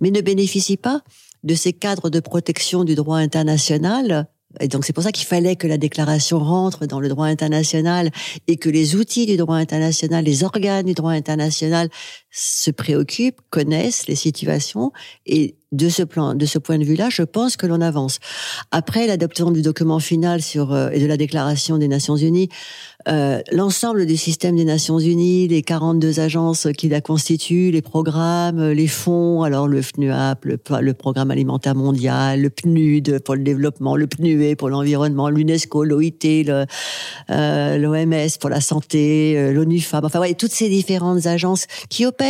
mais ne bénéficient pas de ces cadres de protection du droit international. Et donc c'est pour ça qu'il fallait que la déclaration rentre dans le droit international et que les outils du droit international, les organes du droit international se préoccupent, connaissent les situations et de ce plan, de ce point de vue-là, je pense que l'on avance. Après l'adoption du document final sur euh, et de la déclaration des Nations Unies, euh, l'ensemble du système des Nations Unies, les 42 agences qui la constituent, les programmes, les fonds, alors le FNUAP, le, le Programme alimentaire mondial, le PNUD pour le développement, le PNUE pour l'environnement, l'UNESCO, l'OIT, l'OMS euh, pour la santé, euh, l'ONU Femmes, enfin ouais, toutes ces différentes agences qui opèrent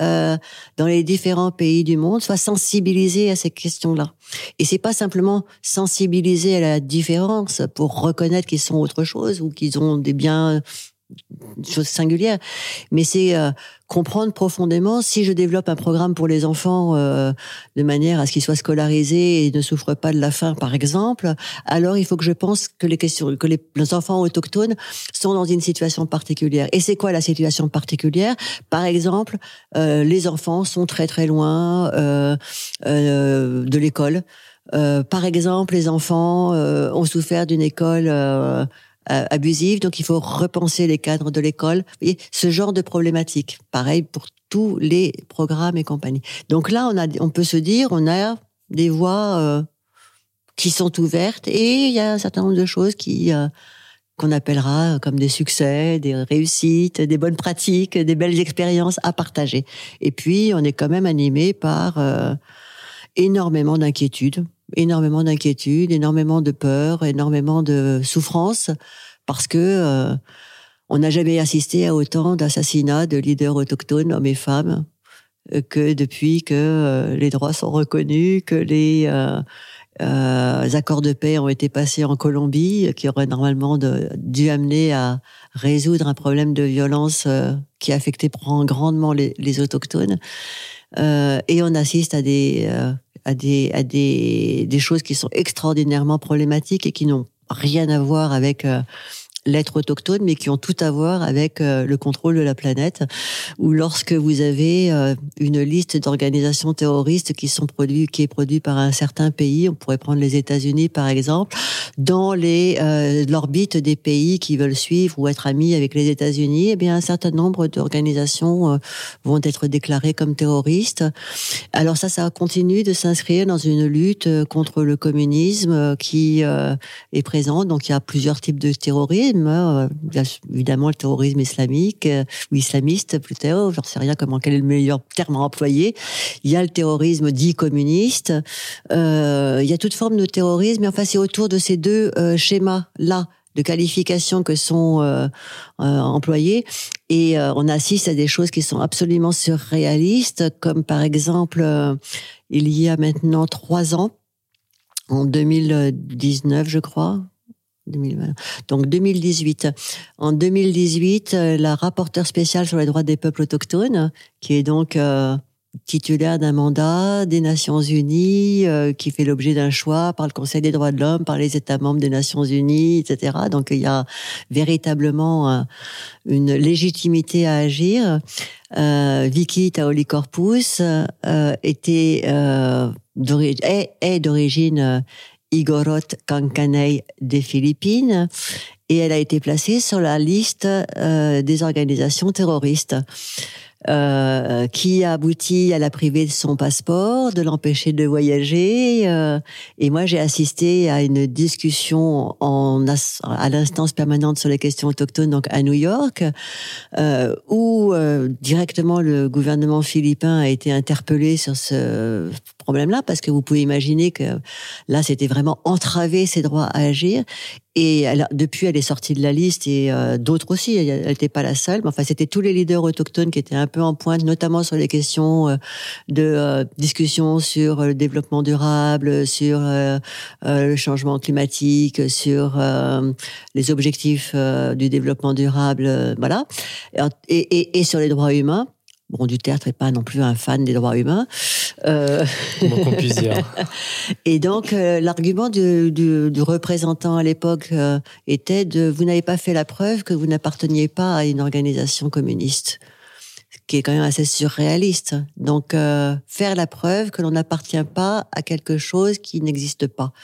euh, dans les différents pays du monde soient sensibilisés à ces questions-là. Et c'est pas simplement sensibiliser à la différence pour reconnaître qu'ils sont autre chose ou qu'ils ont des biens chose singulière, mais c'est euh, comprendre profondément si je développe un programme pour les enfants euh, de manière à ce qu'ils soient scolarisés et ne souffrent pas de la faim, par exemple. Alors il faut que je pense que les questions, que les, enfants autochtones sont dans une situation particulière. Et c'est quoi la situation particulière? Par exemple, euh, les enfants sont très très loin de l'école. par exemple, les enfants ont souffert d'une école euh, abusive, donc il faut repenser les cadres de l'école. Ce genre de problématique, pareil pour tous les programmes et compagnie. Donc là, on a, on peut se dire, on a des voies euh, qui sont ouvertes et il y a un certain nombre de choses qui euh, qu'on appellera comme des succès, des réussites, des bonnes pratiques, des belles expériences à partager. Et puis, on est quand même animé par énormément d'inquiétudes énormément d'inquiétudes, énormément de peur, énormément de souffrance, parce que euh, on n'a jamais assisté à autant d'assassinats de leaders autochtones, hommes et femmes, euh, que depuis que euh, les droits sont reconnus, que les accords de paix ont été passés en Colombie, qui auraient normalement dû amener à résoudre un problème de violence qui affectait grandement les, les autochtones. et on assiste à des à des, à des, des choses qui sont extraordinairement problématiques et qui n'ont rien à voir avec euh, l'être autochtone, mais qui ont tout à voir avec euh, le contrôle de la planète, ou lorsque vous avez euh, une liste d'organisations terroristes qui sont produits, qui est produite par un certain pays, on pourrait prendre les États-Unis par exemple, dans les euh, l'orbite des pays qui veulent suivre ou être amis avec les États-Unis, eh bien un certain nombre d'organisations vont être déclarées comme terroristes. Alors ça, ça continue de s'inscrire dans une lutte contre le communisme qui est présent. Donc il y a plusieurs types de terrorisme euh, évidemment le terrorisme islamique euh, ou islamiste plutôt, j'en sais rien comment quel est le meilleur terme à employer. Il y a le terrorisme dit communiste. Euh, il y a toute forme de terrorisme, mais enfin c'est autour de ces deux schémas là de qualification que sont employés et on assiste à des choses qui sont absolument surréalistes, comme par exemple il y a maintenant trois ans, en 2019 je crois, 2020. Donc 2018. En 2018, euh, la rapporteure spéciale sur les droits des peuples autochtones, qui est donc euh, titulaire d'un mandat des Nations Unies euh, qui fait l'objet d'un choix par le Conseil des droits de l'homme, par les États membres des Nations Unies, etc. Donc il y a véritablement une légitimité à agir. Euh, Vicky Taoli Corpus euh, était euh, est, est d'origine Igorot Kankanei des Philippines et elle a été placée sur la liste des organisations terroristes. Euh, qui a abouti à la priver de son passeport, de l'empêcher de voyager. Euh, et moi, j'ai assisté à une discussion à l'instance permanente sur les questions autochtones, donc à New York, euh, où euh, directement le gouvernement philippin a été interpellé sur ce problème-là, parce que vous pouvez imaginer que là, c'était vraiment entraver ses droits à agir. Et elle, depuis, elle est sortie de la liste et euh, d'autres aussi. Elle n'était pas la seule. Mais enfin, c'était tous les leaders autochtones qui étaient un peu en pointe, notamment sur les questions euh, de euh, discussion sur le développement durable, sur le changement climatique, sur les objectifs du développement durable, voilà, et, et, et sur les droits humains. Bon, Duterte n'est pas non plus un fan des droits humains. Euh... qu'on puisse dire. Et donc, euh, l'argument du, du, du, représentant à l'époque euh, était de vous n'avez pas fait la preuve que vous n'apparteniez pas à une organisation communiste, ce qui est quand même assez surréaliste. Donc, euh, faire la preuve que l'on n'appartient pas à quelque chose qui n'existe pas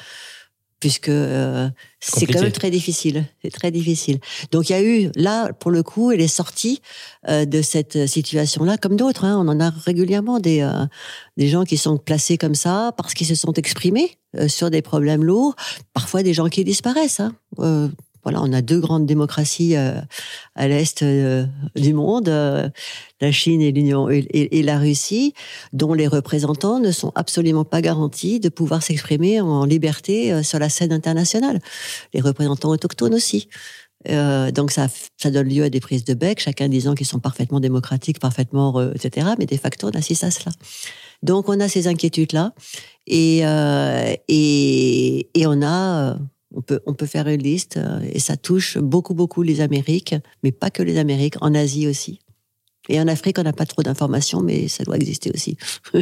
puisque euh, c'est quand même très difficile. C'est très difficile. Donc il y a eu là, pour le coup, elle est sortie euh, de cette situation-là, comme d'autres. Hein, on en a régulièrement des euh, des gens qui sont placés comme ça parce qu'ils se sont exprimés euh, sur des problèmes lourds. Parfois des gens qui disparaissent. Hein. Voilà, on a deux grandes démocraties euh, à l'est euh, du monde, euh, la Chine et l'Union et, la Russie, dont les représentants ne sont absolument pas garantis de pouvoir s'exprimer en liberté sur la scène internationale. Les représentants autochtones aussi. donc ça, ça donne lieu à des prises de bec, chacun disant qu'ils sont parfaitement démocratiques, parfaitement, etc. Mais de facto, on assiste à cela. Donc on a ces inquiétudes-là et, et, et on a on peut, on peut faire une liste euh, et ça touche beaucoup, beaucoup les Amériques, mais pas que les Amériques, en Asie aussi. Et en Afrique, on n'a pas trop d'informations, mais ça doit exister aussi.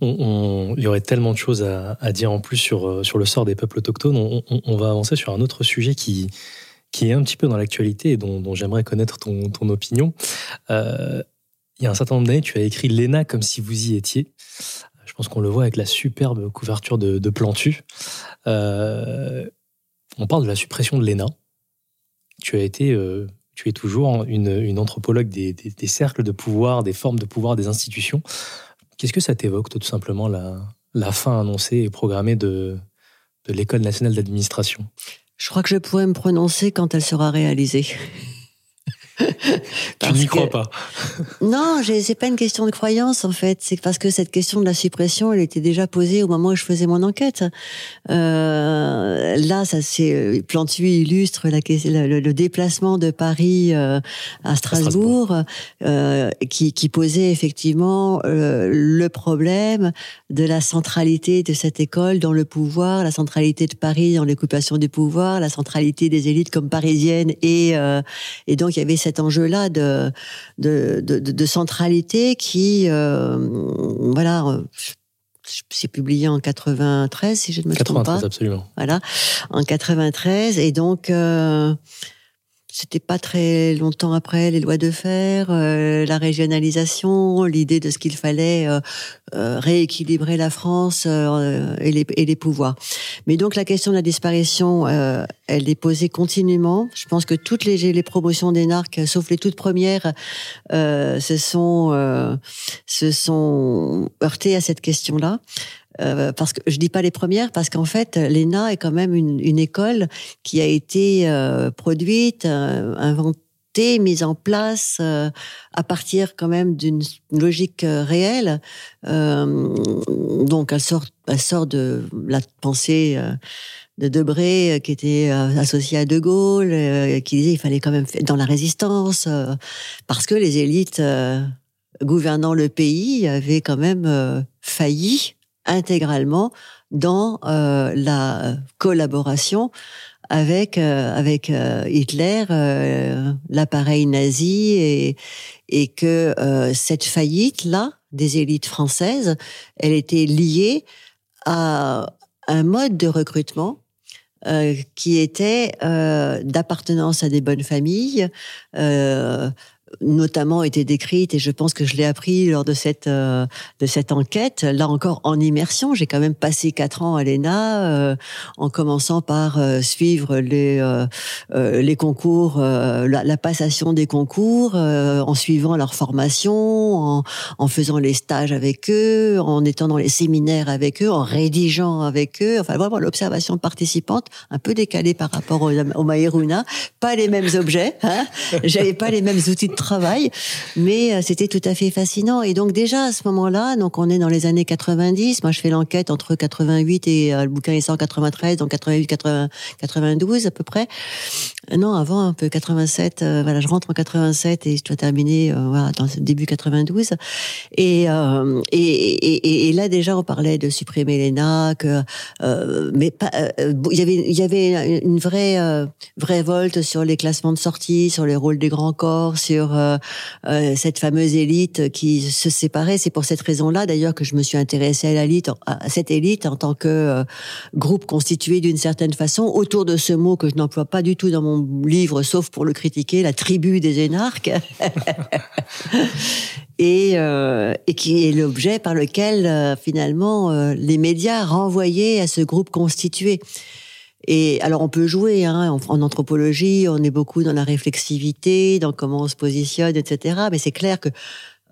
il y aurait tellement de choses à, dire en plus sur, euh, sur le sort des peuples autochtones. On, va avancer sur un autre sujet qui, qui est un petit peu dans l'actualité et dont, j'aimerais connaître ton, ton opinion. Euh, il y a un certain nombre d'années, tu as écrit l'ENA comme si vous y étiez. Pense qu'on le voit avec la superbe couverture de, de Plantu. Euh, on parle de la suppression de l'ENA. Tu as été, euh, tu es toujours une, anthropologue des, cercles de pouvoir, des formes de pouvoir, des institutions. Qu'est-ce que ça t'évoque, tout simplement, la, fin annoncée et programmée de, de l'École nationale d'administration? Je crois que je pourrais me prononcer quand elle sera réalisée. Tu n'y crois pas Non, c'est pas une question de croyance en fait. C'est parce que cette question de la suppression, elle était déjà posée au moment où je faisais mon enquête. Euh, là, ça c'est euh, Plantu illustre la, le, le, déplacement de Paris euh, à Strasbourg, Euh, qui, qui, posait effectivement le problème de la centralité de cette école dans le pouvoir, la centralité de Paris dans l'occupation du pouvoir, la centralité des élites comme parisiennes et et donc il y avait cette cet enjeu-là de, de, de, centralité qui, euh, voilà, euh, c'est publié en 93, si je ne me trompe pas. absolument. Voilà, en 93. Et donc, euh, c'était pas très longtemps après les lois de fer, euh, la régionalisation, l'idée de ce qu'il fallait euh, euh, rééquilibrer la France et les, et, les, pouvoirs. Mais donc la question de la disparition, elle est posée continuellement. Je pense que toutes les, les promotions narcs, sauf les toutes premières, se sont se sont heurtées à cette question-là. Euh, parce que je dis pas les premières parce qu'en fait l'ENA est quand même une, une, école qui a été euh, produite, euh, inventée, mise en place à partir quand même d'une logique réelle. donc elle sort, elle sort de la pensée de Debré qui était associé à De Gaulle, qui disait il fallait quand même faire dans la résistance parce que les élites gouvernant le pays avaient quand même failli intégralement dans euh, la collaboration avec avec Hitler, l'appareil nazi et et que cette faillite là des élites françaises, elle était liée à un mode de recrutement euh, qui était euh, d'appartenance à des bonnes familles, euh, notamment été décrite et je pense que je l'ai appris lors de cette euh, de cette enquête là encore en immersion. J'ai quand même passé quatre ans à l'ENA euh, en commençant par euh, suivre les les concours la, passation des concours en suivant leur formation en, en faisant les stages avec eux en étant dans les séminaires avec eux en rédigeant avec eux. Enfin vraiment l'observation participante un peu décalée par rapport au, au pas les mêmes objets hein. J'avais pas les mêmes outils de travail, mais euh, c'était tout à fait fascinant. Et donc déjà à ce moment-là, donc on est dans les années 90. Moi, je fais l'enquête entre 88 et euh, le bouquin est 193, donc 88, 92 à peu près. Non, avant un peu 87. Euh, voilà, je rentre en 87 et je dois terminer voilà dans début 92. Et, et, et, là déjà on parlait de supprimer l'ENA, que mais. Il y avait il y avait une vraie vraie volte sur les classements de sortie, sur les rôles des grands corps, sur euh, euh, cette fameuse élite qui se séparait. C'est pour cette raison-là, d'ailleurs, que je me suis intéressée à à cette élite en tant que euh, groupe constitué d'une certaine façon autour de ce mot que je n'emploie pas du tout dans mon livre, sauf pour le critiquer, la tribu des énarques. et qui est l'objet par lequel finalement les médias renvoyaient à ce groupe constitué. Et alors on peut jouer hein, en, anthropologie, on est beaucoup dans la réflexivité, dans comment on se positionne, etc. Mais c'est clair que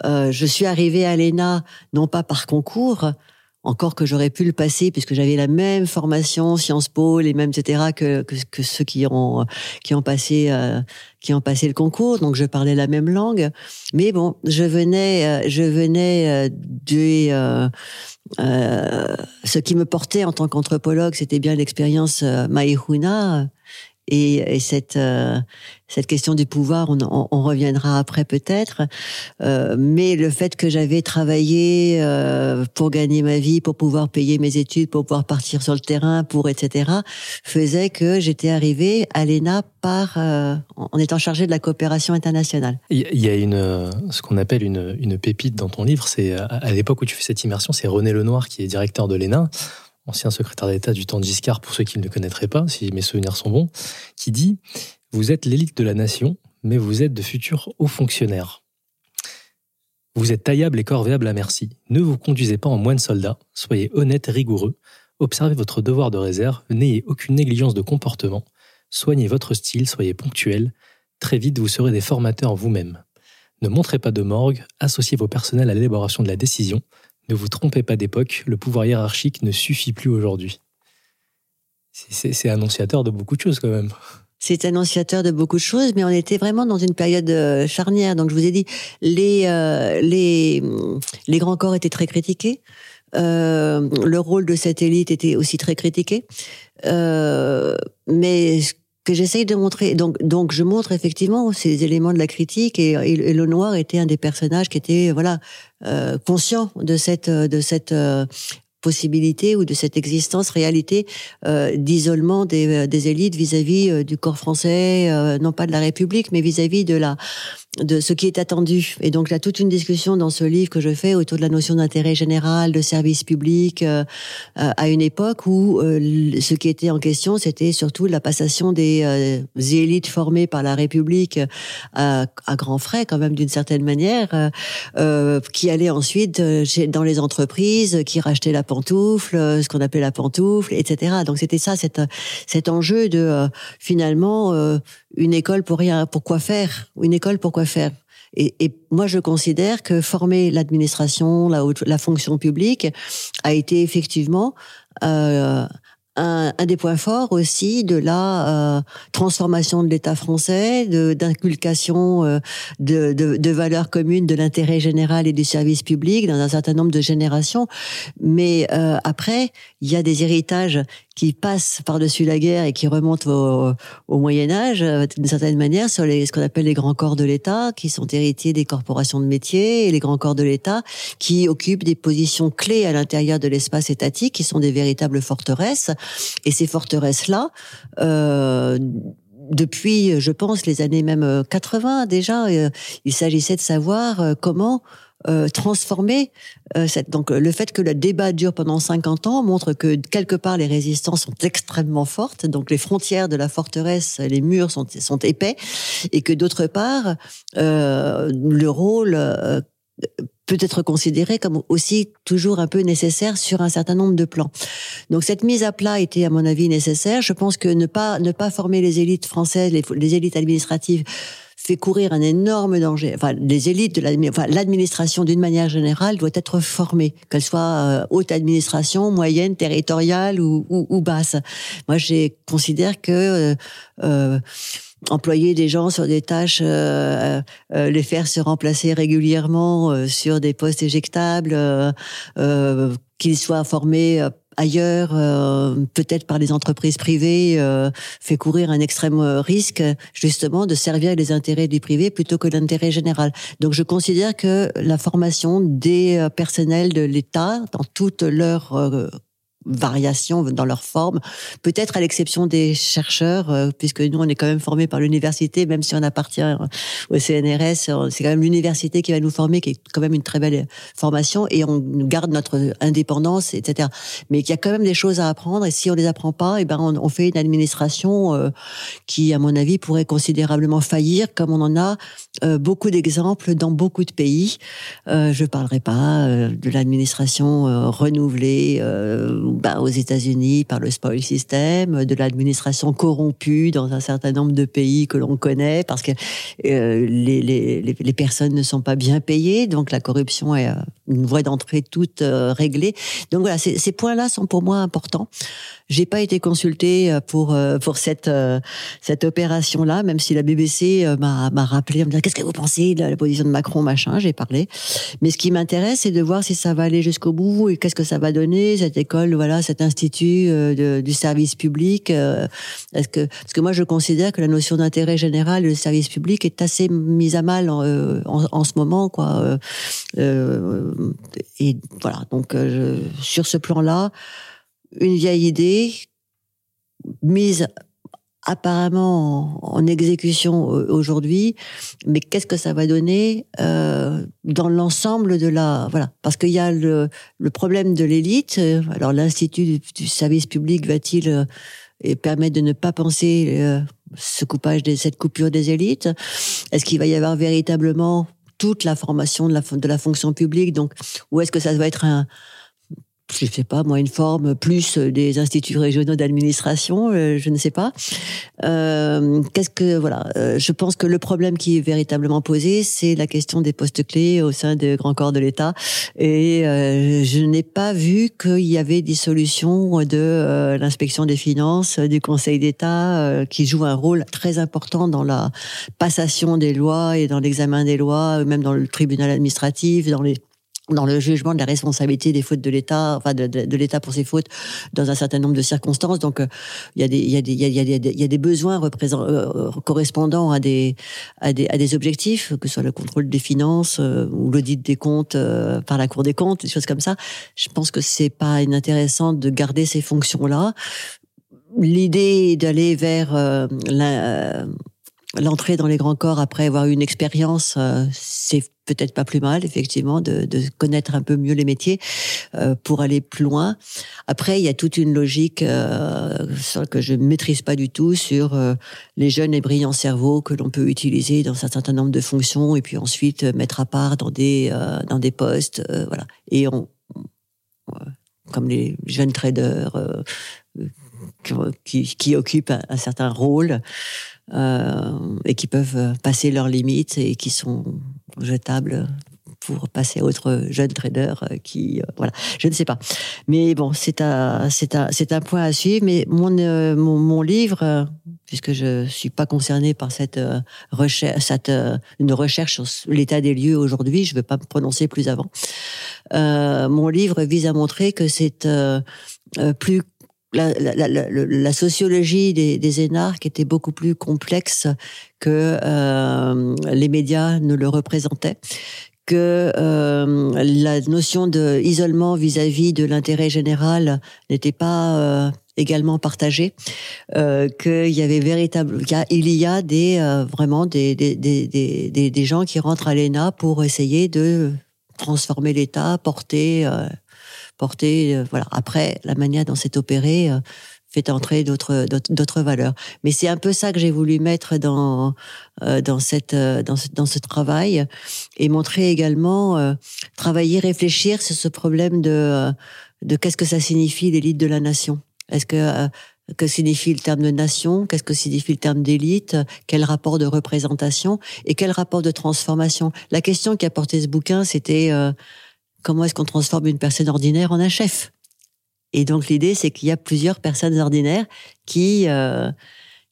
euh, je suis arrivée à l'ENA non pas par concours, encore que j'aurais pu le passer puisque j'avais la même formation Sciences Po, les mêmes etc que, que, que ceux qui ont qui ont passé euh, qui ont passé le concours, donc je parlais la même langue. Mais bon, je venais euh, je venais euh, de euh, euh, ce qui me portait en tant qu'anthropologue, c'était bien l'expérience euh, Maïhuna et, et cette euh, cette question du pouvoir, on, on, reviendra après peut-être. Euh, mais le fait que j'avais travaillé euh, pour gagner ma vie, pour pouvoir payer mes études, pour pouvoir partir sur le terrain, pour etc., faisait que j'étais arrivée à l'ENA par euh, en étant chargée de la coopération internationale. Il y a une ce qu'on appelle une, une pépite dans ton livre. C'est à l'époque où tu fais cette immersion, c'est René Lenoir qui est directeur de l'ENA ancien secrétaire d'État du temps de Giscard, pour ceux qui ne le connaîtraient pas, si mes souvenirs sont bons, qui dit Vous êtes l'élite de la nation, mais vous êtes de futurs hauts fonctionnaires. Vous êtes taillable et corvéable à merci. Ne vous conduisez pas en moine soldat, soyez honnête et rigoureux, observez votre devoir de réserve, n'ayez aucune négligence de comportement, soignez votre style, soyez ponctuel, très vite vous serez des formateurs vous-même. Ne montrez pas de morgue, associez vos personnels à l'élaboration de la décision, ne vous trompez pas d'époque, le pouvoir hiérarchique ne suffit plus aujourd'hui. C'est annonciateur de beaucoup de choses quand même. C'est annonciateur de beaucoup de choses, mais on était vraiment dans une période euh, charnière. Donc je vous ai dit, les, euh, les, les grands corps étaient très critiqués. Euh, le rôle de cette élite était aussi très critiqué. Mais que j'essaye de montrer. Donc, donc, je montre effectivement ces éléments de la critique et, et, le noir était un des personnages qui était voilà euh, conscient de cette de cette euh, possibilité ou de cette existence, réalité euh, d'isolement des, des élites vis-à-vis -vis du corps français, non pas de la République, mais vis-à-vis -vis de la de ce qui est attendu. Et donc, il y a toute une discussion dans ce livre que je fais autour de la notion d'intérêt général, de service public, euh, euh, à une époque où euh, ce qui était en question, c'était surtout la passation des élites formées par la République à, à grands frais, quand même, d'une certaine manière, qui allaient ensuite dans les entreprises, qui rachetaient la pantoufle, ce qu'on appelait la pantoufle, etc. Donc, c'était ça, cet, cet enjeu de, finalement, une école pour rien, pour quoi faire, une école pour quoi faire. Et, et moi, je considère que former l'administration, la, la fonction publique, a été effectivement euh, un, un, des points forts aussi de la euh, transformation de l'État français, d'inculcation euh, de, de, de, valeurs communes, de l'intérêt général et du service public dans un certain nombre de générations. Mais euh, après, il y a des héritages qui passe par-dessus la guerre et qui remonte au, Moyen Âge, d'une certaine manière, sur les, ce qu'on appelle les grands corps de l'État, qui sont héritiers des corporations de métiers, et les grands corps de l'État, qui occupent des positions clés à l'intérieur de l'espace étatique, qui sont des véritables forteresses. Et ces forteresses-là, euh, depuis, je pense, les années même 80 euh, déjà, euh, il s'agissait de savoir euh, transformer cette. Donc, le fait que le débat dure pendant 50 ans montre que quelque part les résistances sont extrêmement fortes, donc les frontières de la forteresse, les murs sont, sont épais, et que d'autre part, le rôle peut être considéré comme aussi toujours un peu nécessaire sur un certain nombre de plans. Donc cette mise à plat était à mon avis nécessaire. Je pense que ne pas ne pas former les élites françaises, les, élites administratives fait courir un énorme danger. Enfin, les élites l'administration d'une manière générale doit être formée, qu'elle soit euh, haute administration, moyenne, territoriale ou, ou, basse. Moi, je considère que euh, euh employer des gens sur des tâches, euh, euh, les faire se remplacer régulièrement euh, sur des postes éjectables, qu'ils soient formés ailleurs, peut-être par les entreprises privées, fait courir un extrême risque justement de servir les intérêts du privé plutôt que l'intérêt général. Donc je considère que la formation des personnels de l'État dans toutes leurs variations dans leur forme, peut-être à l'exception des chercheurs, euh, puisque nous, on est quand même formés par l'université, même si on appartient au CNRS, euh, c'est quand même l'université qui va nous former, qui est quand même une très belle formation, et on garde notre indépendance, etc. Mais il y a quand même des choses à apprendre, et si on les apprend pas, et eh ben on, fait une administration euh, qui, à mon avis, pourrait considérablement faillir, comme on en a beaucoup d'exemples dans beaucoup de pays. je parlerai pas de l'administration renouvelée bah, aux États-Unis par le spoil system, de l'administration corrompue dans un certain nombre de pays que l'on connaît parce que euh, les, les, les, personnes ne sont pas bien payées, donc la corruption est euh, une voie d'entrée toute euh, réglée. Donc voilà, ces, ces points-là sont pour moi importants. J'ai pas été consultée pour pour cette cette opération là, même si la BBC m'a m'a rappelé en me disant qu'est-ce que vous pensez de la position de Macron machin. J'ai parlé, mais ce qui m'intéresse c'est de voir si ça va aller jusqu'au bout et qu'est-ce que ça va donner cette école voilà cet institut euh, du service public euh, Est-ce que parce que moi je considère que la notion d'intérêt général le service public est assez mise à mal en, euh, en, ce moment quoi. et voilà donc sur ce plan-là, une vieille idée mise apparemment en, exécution aujourd'hui, mais qu'est-ce que ça va donner euh, dans l'ensemble de la voilà Parce qu'il y a le, le problème de l'élite. Alors l'institut du, service public va-t-il euh, permettre de ne pas penser euh, ce coupage, de, cette coupure des élites? Est-ce qu'il va y avoir véritablement toute la formation de la, de la fonction publique? Donc, ou est-ce que ça va être un je sais pas moi une forme plus des instituts régionaux d'administration euh, je ne sais pas. Euh, qu'est-ce que voilà euh, je pense que le problème qui est véritablement posé c'est la question des postes clés au sein des grands corps de l'État. Et je n'ai pas vu qu'il y avait des solutions de l'inspection des finances du Conseil d'État qui joue un rôle très important dans la passation des lois et dans l'examen des lois même dans le tribunal administratif dans les dans le jugement de la responsabilité des fautes de l'État, enfin de, l'État pour ses fautes dans un certain nombre de circonstances. Donc y des il y il y des, il y a des besoins représent, euh, correspondant à des, à des à des objectifs, que ce soit le contrôle des finances euh, ou l'audit des comptes euh, par la Cour des comptes, des choses comme ça. Je pense que c'est pas inintéressant de garder ces fonctions là. L'idée d'aller vers la l'entrée dans les grands corps après avoir eu une expérience, euh, c'est peut-être pas plus mal, effectivement, de, de, connaître un peu mieux les métiers euh, pour aller plus loin. Après, il y a toute une logique euh, que je ne maîtrise pas du tout sur euh, les jeunes et brillants cerveaux que l'on peut utiliser dans un certain nombre de fonctions et puis ensuite mettre à part dans des dans des postes, voilà. Et on, comme les jeunes traders qui, qui, occupent un certain rôle. Euh, et qui peuvent passer leurs limites et qui sont jetables pour passer à autre jeune trader euh, qui euh, voilà. Je ne sais pas. Mais bon c'est un c'est un c'est un point à suivre. Mais mon mon, mon, livre puisque je suis pas concerné par cette recherche cette une recherche sur l'état des lieux aujourd'hui je ne vais pas me prononcer plus avant mon livre vise à montrer que c'est plus la, sociologie des, énarques était beaucoup plus complexe que euh, les médias ne le représentaient que euh, la notion de isolement vis-à-vis de l'intérêt général n'était pas euh, également partagée, euh, qu'il y avait véritable, il y a des vraiment des des, des, des, des gens qui rentrent à l'ENA pour essayer de transformer l'État, porter porter voilà. Après, la manière dont c'est opéré fait entrer d'autres d'autres valeurs. Mais c'est un peu ça que j'ai voulu mettre dans euh, dans cette euh, dans ce, dans ce travail et montrer également euh, travailler réfléchir sur ce problème de de qu'est-ce que ça signifie l'élite de la nation. Est-ce que que signifie le terme de nation? Qu'est-ce que signifie le terme d'élite? Quel rapport de représentation? Et quel rapport de transformation? La question qui a porté ce bouquin, c'était comment est-ce qu'on transforme une personne ordinaire en un chef? Et donc l'idée, c'est qu'il y a plusieurs personnes ordinaires qui euh,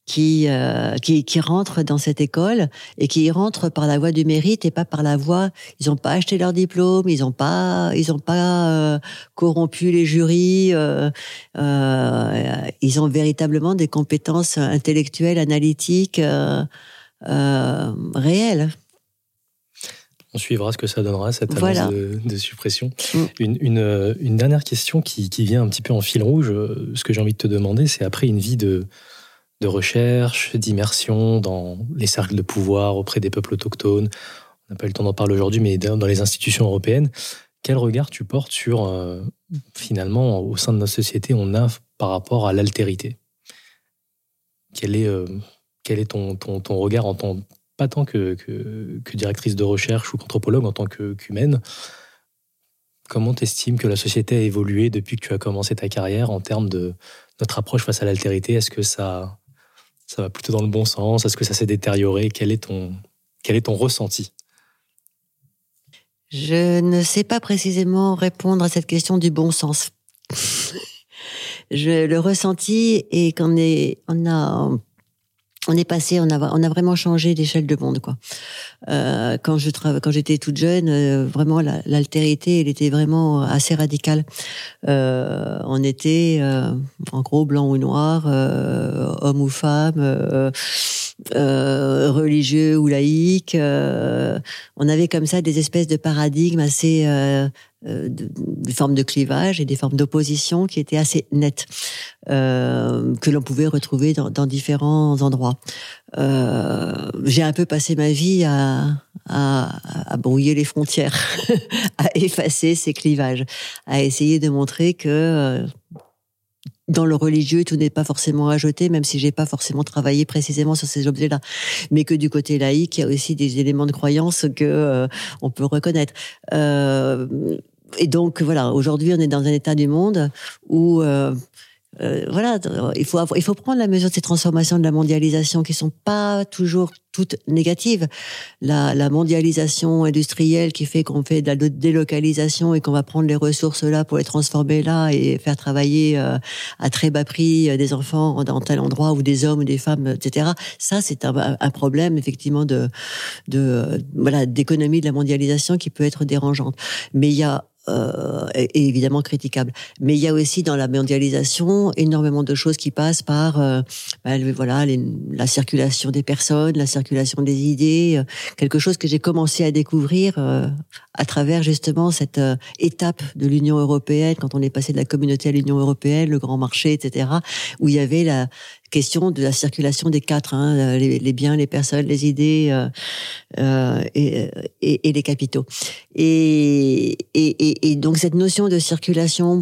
qui, euh, qui, qui rentrent dans cette école et qui y rentrent par la voie du mérite et pas par la voie. Ils n'ont pas acheté leur diplôme, ils n'ont pas ils ont pas euh, corrompu les jurys. Euh, euh, ils ont véritablement des compétences intellectuelles, analytiques réelles on suivra ce que ça donnera, cette annonce de, suppression. Mm. Une, euh, une, dernière question qui, qui, vient un petit peu en fil rouge. Euh, ce que j'ai envie de te demander, c'est après une vie de, de recherche, d'immersion dans les cercles de pouvoir auprès des peuples autochtones, on n'a pas eu le temps d'en parler aujourd'hui, mais dans les institutions européennes, quel regard tu portes sur, euh, finalement, au sein de notre société, on a par rapport à l'altérité? Quel est, quel est ton, ton, ton regard en tant pas tant que, que, directrice de recherche ou qu'anthropologue, en tant qu'humaine, comment t'estimes que la société a évolué depuis que tu as commencé ta carrière en termes de notre approche face à l'altérité? Est-ce que ça, ça va plutôt dans le bon sens? Est-ce que ça s'est détérioré? Quel est, ton, quel est ton ressenti? Je ne sais pas précisément répondre à cette question du bon sens. Je, le ressenti est qu'on est, on a on est passé, on a, on a vraiment changé d'échelle de monde, quoi. Euh, quand je quand j'étais toute jeune, euh, vraiment l'altérité, elle était vraiment assez radicale. Euh, on était en gros blanc ou noir, homme ou femme, religieux ou laïque. on avait comme ça des espèces de paradigmes assez euh, des formes de clivage et des formes d'opposition qui étaient assez nettes, euh, que l'on pouvait retrouver dans, différents endroits. Euh, j'ai un peu passé ma vie à, brouiller les frontières, à effacer ces clivages, à essayer de montrer que dans le religieux, tout n'est pas forcément à jeter, même si j'ai pas forcément travaillé précisément sur ces objets-là. Mais que du côté laïque, il y a aussi des éléments de croyance que on peut reconnaître. Et donc voilà, aujourd'hui, on est dans un état du monde où euh, euh, voilà, il faut il faut prendre la mesure de ces transformations de la mondialisation qui sont pas toujours toutes négatives. La, la mondialisation industrielle qui fait qu'on fait de la délocalisation et qu'on va prendre les ressources là pour les transformer là et faire travailler euh, à très bas prix des enfants dans tel endroit ou des hommes ou des femmes, etc. Ça, c'est un, un, problème effectivement de de voilà d'économie de la mondialisation qui peut être dérangeante. Mais il y a euh, est, évidemment critiquable. Mais il y a aussi dans la mondialisation énormément de choses qui passent par bah, voilà la circulation des personnes, la circulation des idées, euh, quelque chose que j'ai commencé à découvrir euh, à travers justement cette étape de l'Union européenne quand on est passé de la communauté à l'Union européenne, le grand marché, etc., où il y avait la question de la circulation des quatre, hein, les, biens, les personnes, les idées euh, euh, et, et, et, les capitaux. Et, et, donc cette notion de circulation,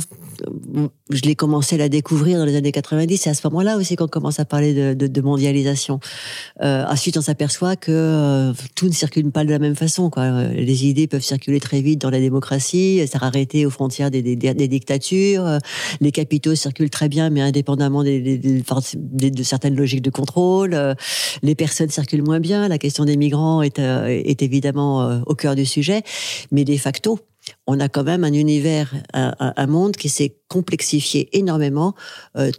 je l'ai commencé à la découvrir dans les années 90. C'est à ce moment-là aussi qu'on commence à parler de, de, de mondialisation. Euh, ensuite, on s'aperçoit que euh, tout ne circule pas de la même façon. Quoi. Les idées peuvent circuler très vite dans la démocratie, ça arrêter aux frontières des, des, des, dictatures. Les capitaux circulent très bien, mais indépendamment des, des de certaines logiques de contrôle. Euh, les personnes circulent moins bien. La question des migrants est, euh, est évidemment euh, au cœur du sujet. Mais de facto, on a quand même un univers, un, monde qui s'est complexifié énormément,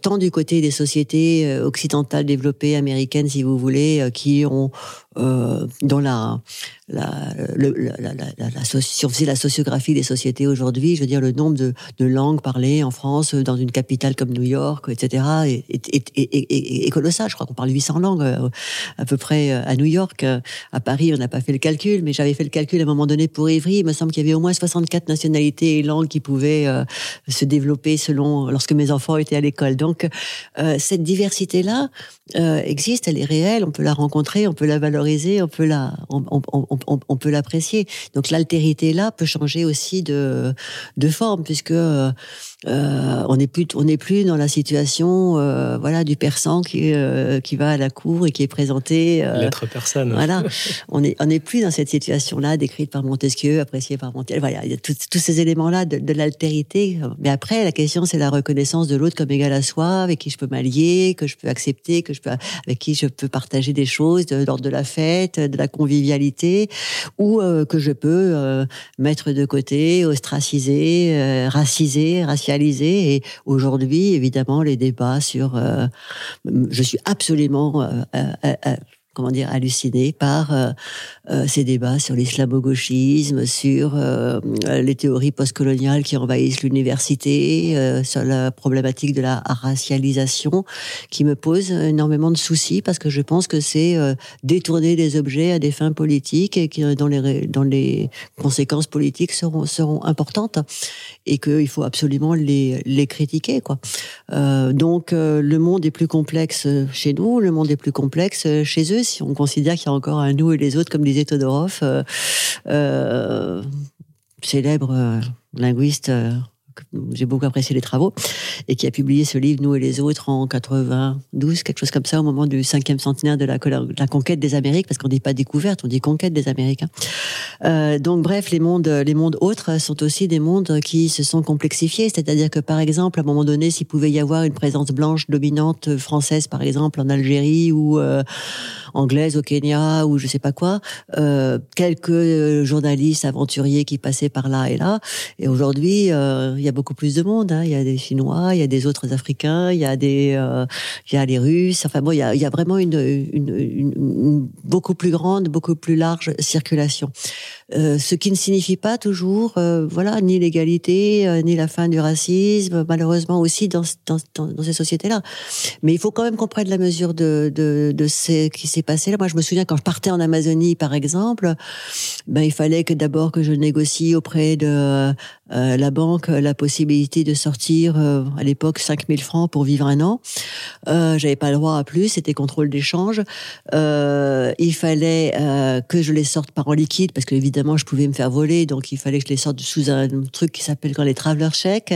tant du côté des sociétés occidentales développées, américaines, si vous voulez, qui ont euh, dont la, la, la, la, la, faisait la sociographie des sociétés aujourd'hui, je veux dire le nombre de, de, langues parlées en France, dans une capitale comme New York, etc., est, est, est, est colossal. Je crois qu'on parle 800 langues euh, à peu près euh, à New York. À Paris, on n'a pas fait le calcul, mais j'avais fait le calcul à un moment donné pour Ivry. Il me semble qu'il y avait au moins 64 nationalités et langues qui pouvaient euh, se développer selon lorsque mes enfants étaient à l'école. Donc cette diversité-là existe, elle est réelle, on peut la rencontrer, on peut la valoriser on peut la, on, peut l'apprécier. Donc l'altérité là peut changer aussi de, de forme puisque euh, on n'est plus, on n'est plus dans la situation, euh, voilà, du persan qui euh, qui va à la cour et qui est présenté. L'être personne. Voilà, on est, on n'est plus dans cette situation là décrite par Montesquieu, appréciée par Montaigne. Voilà, il y a tous ces éléments là de, de l'altérité. Mais après, la question c'est la reconnaissance de l'autre comme égal à soi, avec qui je peux m'allier, que je peux accepter, que je peux, avec qui je peux partager des choses lors de la fête, de la convivialité, ou euh, que je peux euh, mettre de côté, ostraciser, euh, raciser, racialiser. Et aujourd'hui, évidemment, les débats sur... je suis absolument comment dire, halluciné par euh, euh, ces débats sur l'islamo-gauchisme, sur euh, les théories postcoloniales qui envahissent l'université, sur la problématique de la racialisation, qui me pose énormément de soucis parce que je pense que c'est détourner des objets à des fins politiques et qui, dont les, dans les conséquences politiques seront, seront importantes et qu'il faut absolument les, les critiquer. Quoi. donc le monde est plus complexe chez nous, le monde est plus complexe chez eux si on considère qu'il y a encore un nous et les autres, comme disait Todorov, euh, euh, célèbre euh, linguiste j'ai beaucoup apprécié les travaux, et qui a publié ce livre, Nous et les autres, en 92, quelque chose comme ça, au moment du cinquième centenaire de la, conquête des Amériques, parce qu'on dit pas découverte, on dit conquête des Américains. Euh, donc bref, les mondes, les mondes autres sont aussi des mondes qui se sont complexifiés, c'est-à-dire que par exemple, à un moment donné, s'il pouvait y avoir une présence blanche dominante française, par exemple, en Algérie ou euh, anglaise au Kenya ou je sais pas quoi, euh, quelques journalistes aventuriers qui passaient par là et là, et aujourd'hui, il y a beaucoup plus de monde. Hein. Il y a des Chinois, il y a des autres Africains, il y a des, euh, il y a les Russes. Enfin bon, il y a, vraiment une, beaucoup plus grande, beaucoup plus large circulation. Euh, ce qui ne signifie pas toujours, euh, voilà, ni l'égalité, euh, ni la fin du racisme, malheureusement aussi dans, dans, dans, ces sociétés-là. Mais il faut quand même qu'on prenne la mesure de, de, de ce qui s'est passé là. Moi, je me souviens quand je partais en Amazonie, par exemple, ben il fallait que d'abord que je négocie auprès de euh, la banque la possibilité de sortir euh, à l'époque 5000 francs pour vivre un an. Euh, J'avais pas le droit à plus, c'était contrôle d'échange. Euh, il fallait euh, que je les sorte par en liquide parce que évidemment je pouvais me faire voler, donc il fallait que je les sorte sous un truc qui s'appelle quand les traveler chèques,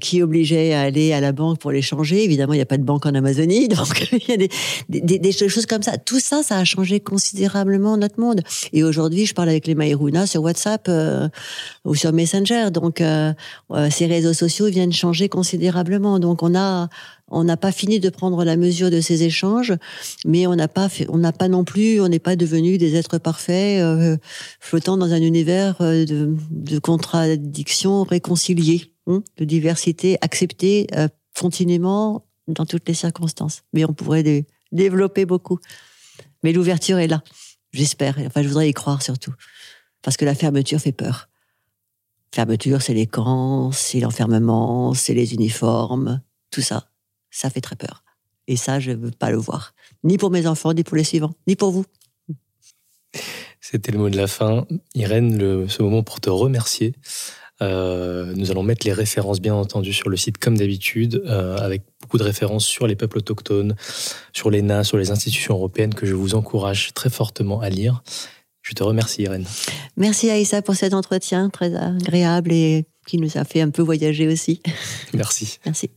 qui obligeait à aller à la banque pour les changer. Évidemment, il n'y a pas de banque en Amazonie, donc il y a des, choses comme ça. Tout ça, ça a changé considérablement notre monde. Et aujourd'hui, je parle avec les Maïrouna sur WhatsApp ou sur Messenger donc, euh, euh, ces réseaux sociaux viennent changer considérablement. Donc, on a, on n'a pas fini de prendre la mesure de ces échanges, mais on n'a pas, on n'a pas non plus, on n'est pas devenu des êtres parfaits euh, flottant dans un univers de, de contradictions réconciliées, hein, de diversité acceptée continuellement dans toutes les circonstances. Mais on pourrait développer beaucoup. Mais l'ouverture est là, j'espère. Enfin, je voudrais y croire surtout, parce que la fermeture fait peur. Fermeture, c'est les camps, c'est l'enfermement, c'est les uniformes, tout ça. Ça fait très peur. Et ça, je ne veux pas le voir. Ni pour mes enfants, ni pour les suivants, ni pour vous. C'était le mot de la fin. Irène, le, ce moment pour te remercier. Euh, nous allons mettre les références, bien entendu, sur le site comme d'habitude, euh, avec beaucoup de références sur les peuples autochtones, sur l'ENA, sur les institutions européennes que je vous encourage très fortement à lire. Je te remercie, Irène. Merci, Aïssa, pour cet entretien très agréable et qui nous a fait un peu voyager aussi. Merci. Merci.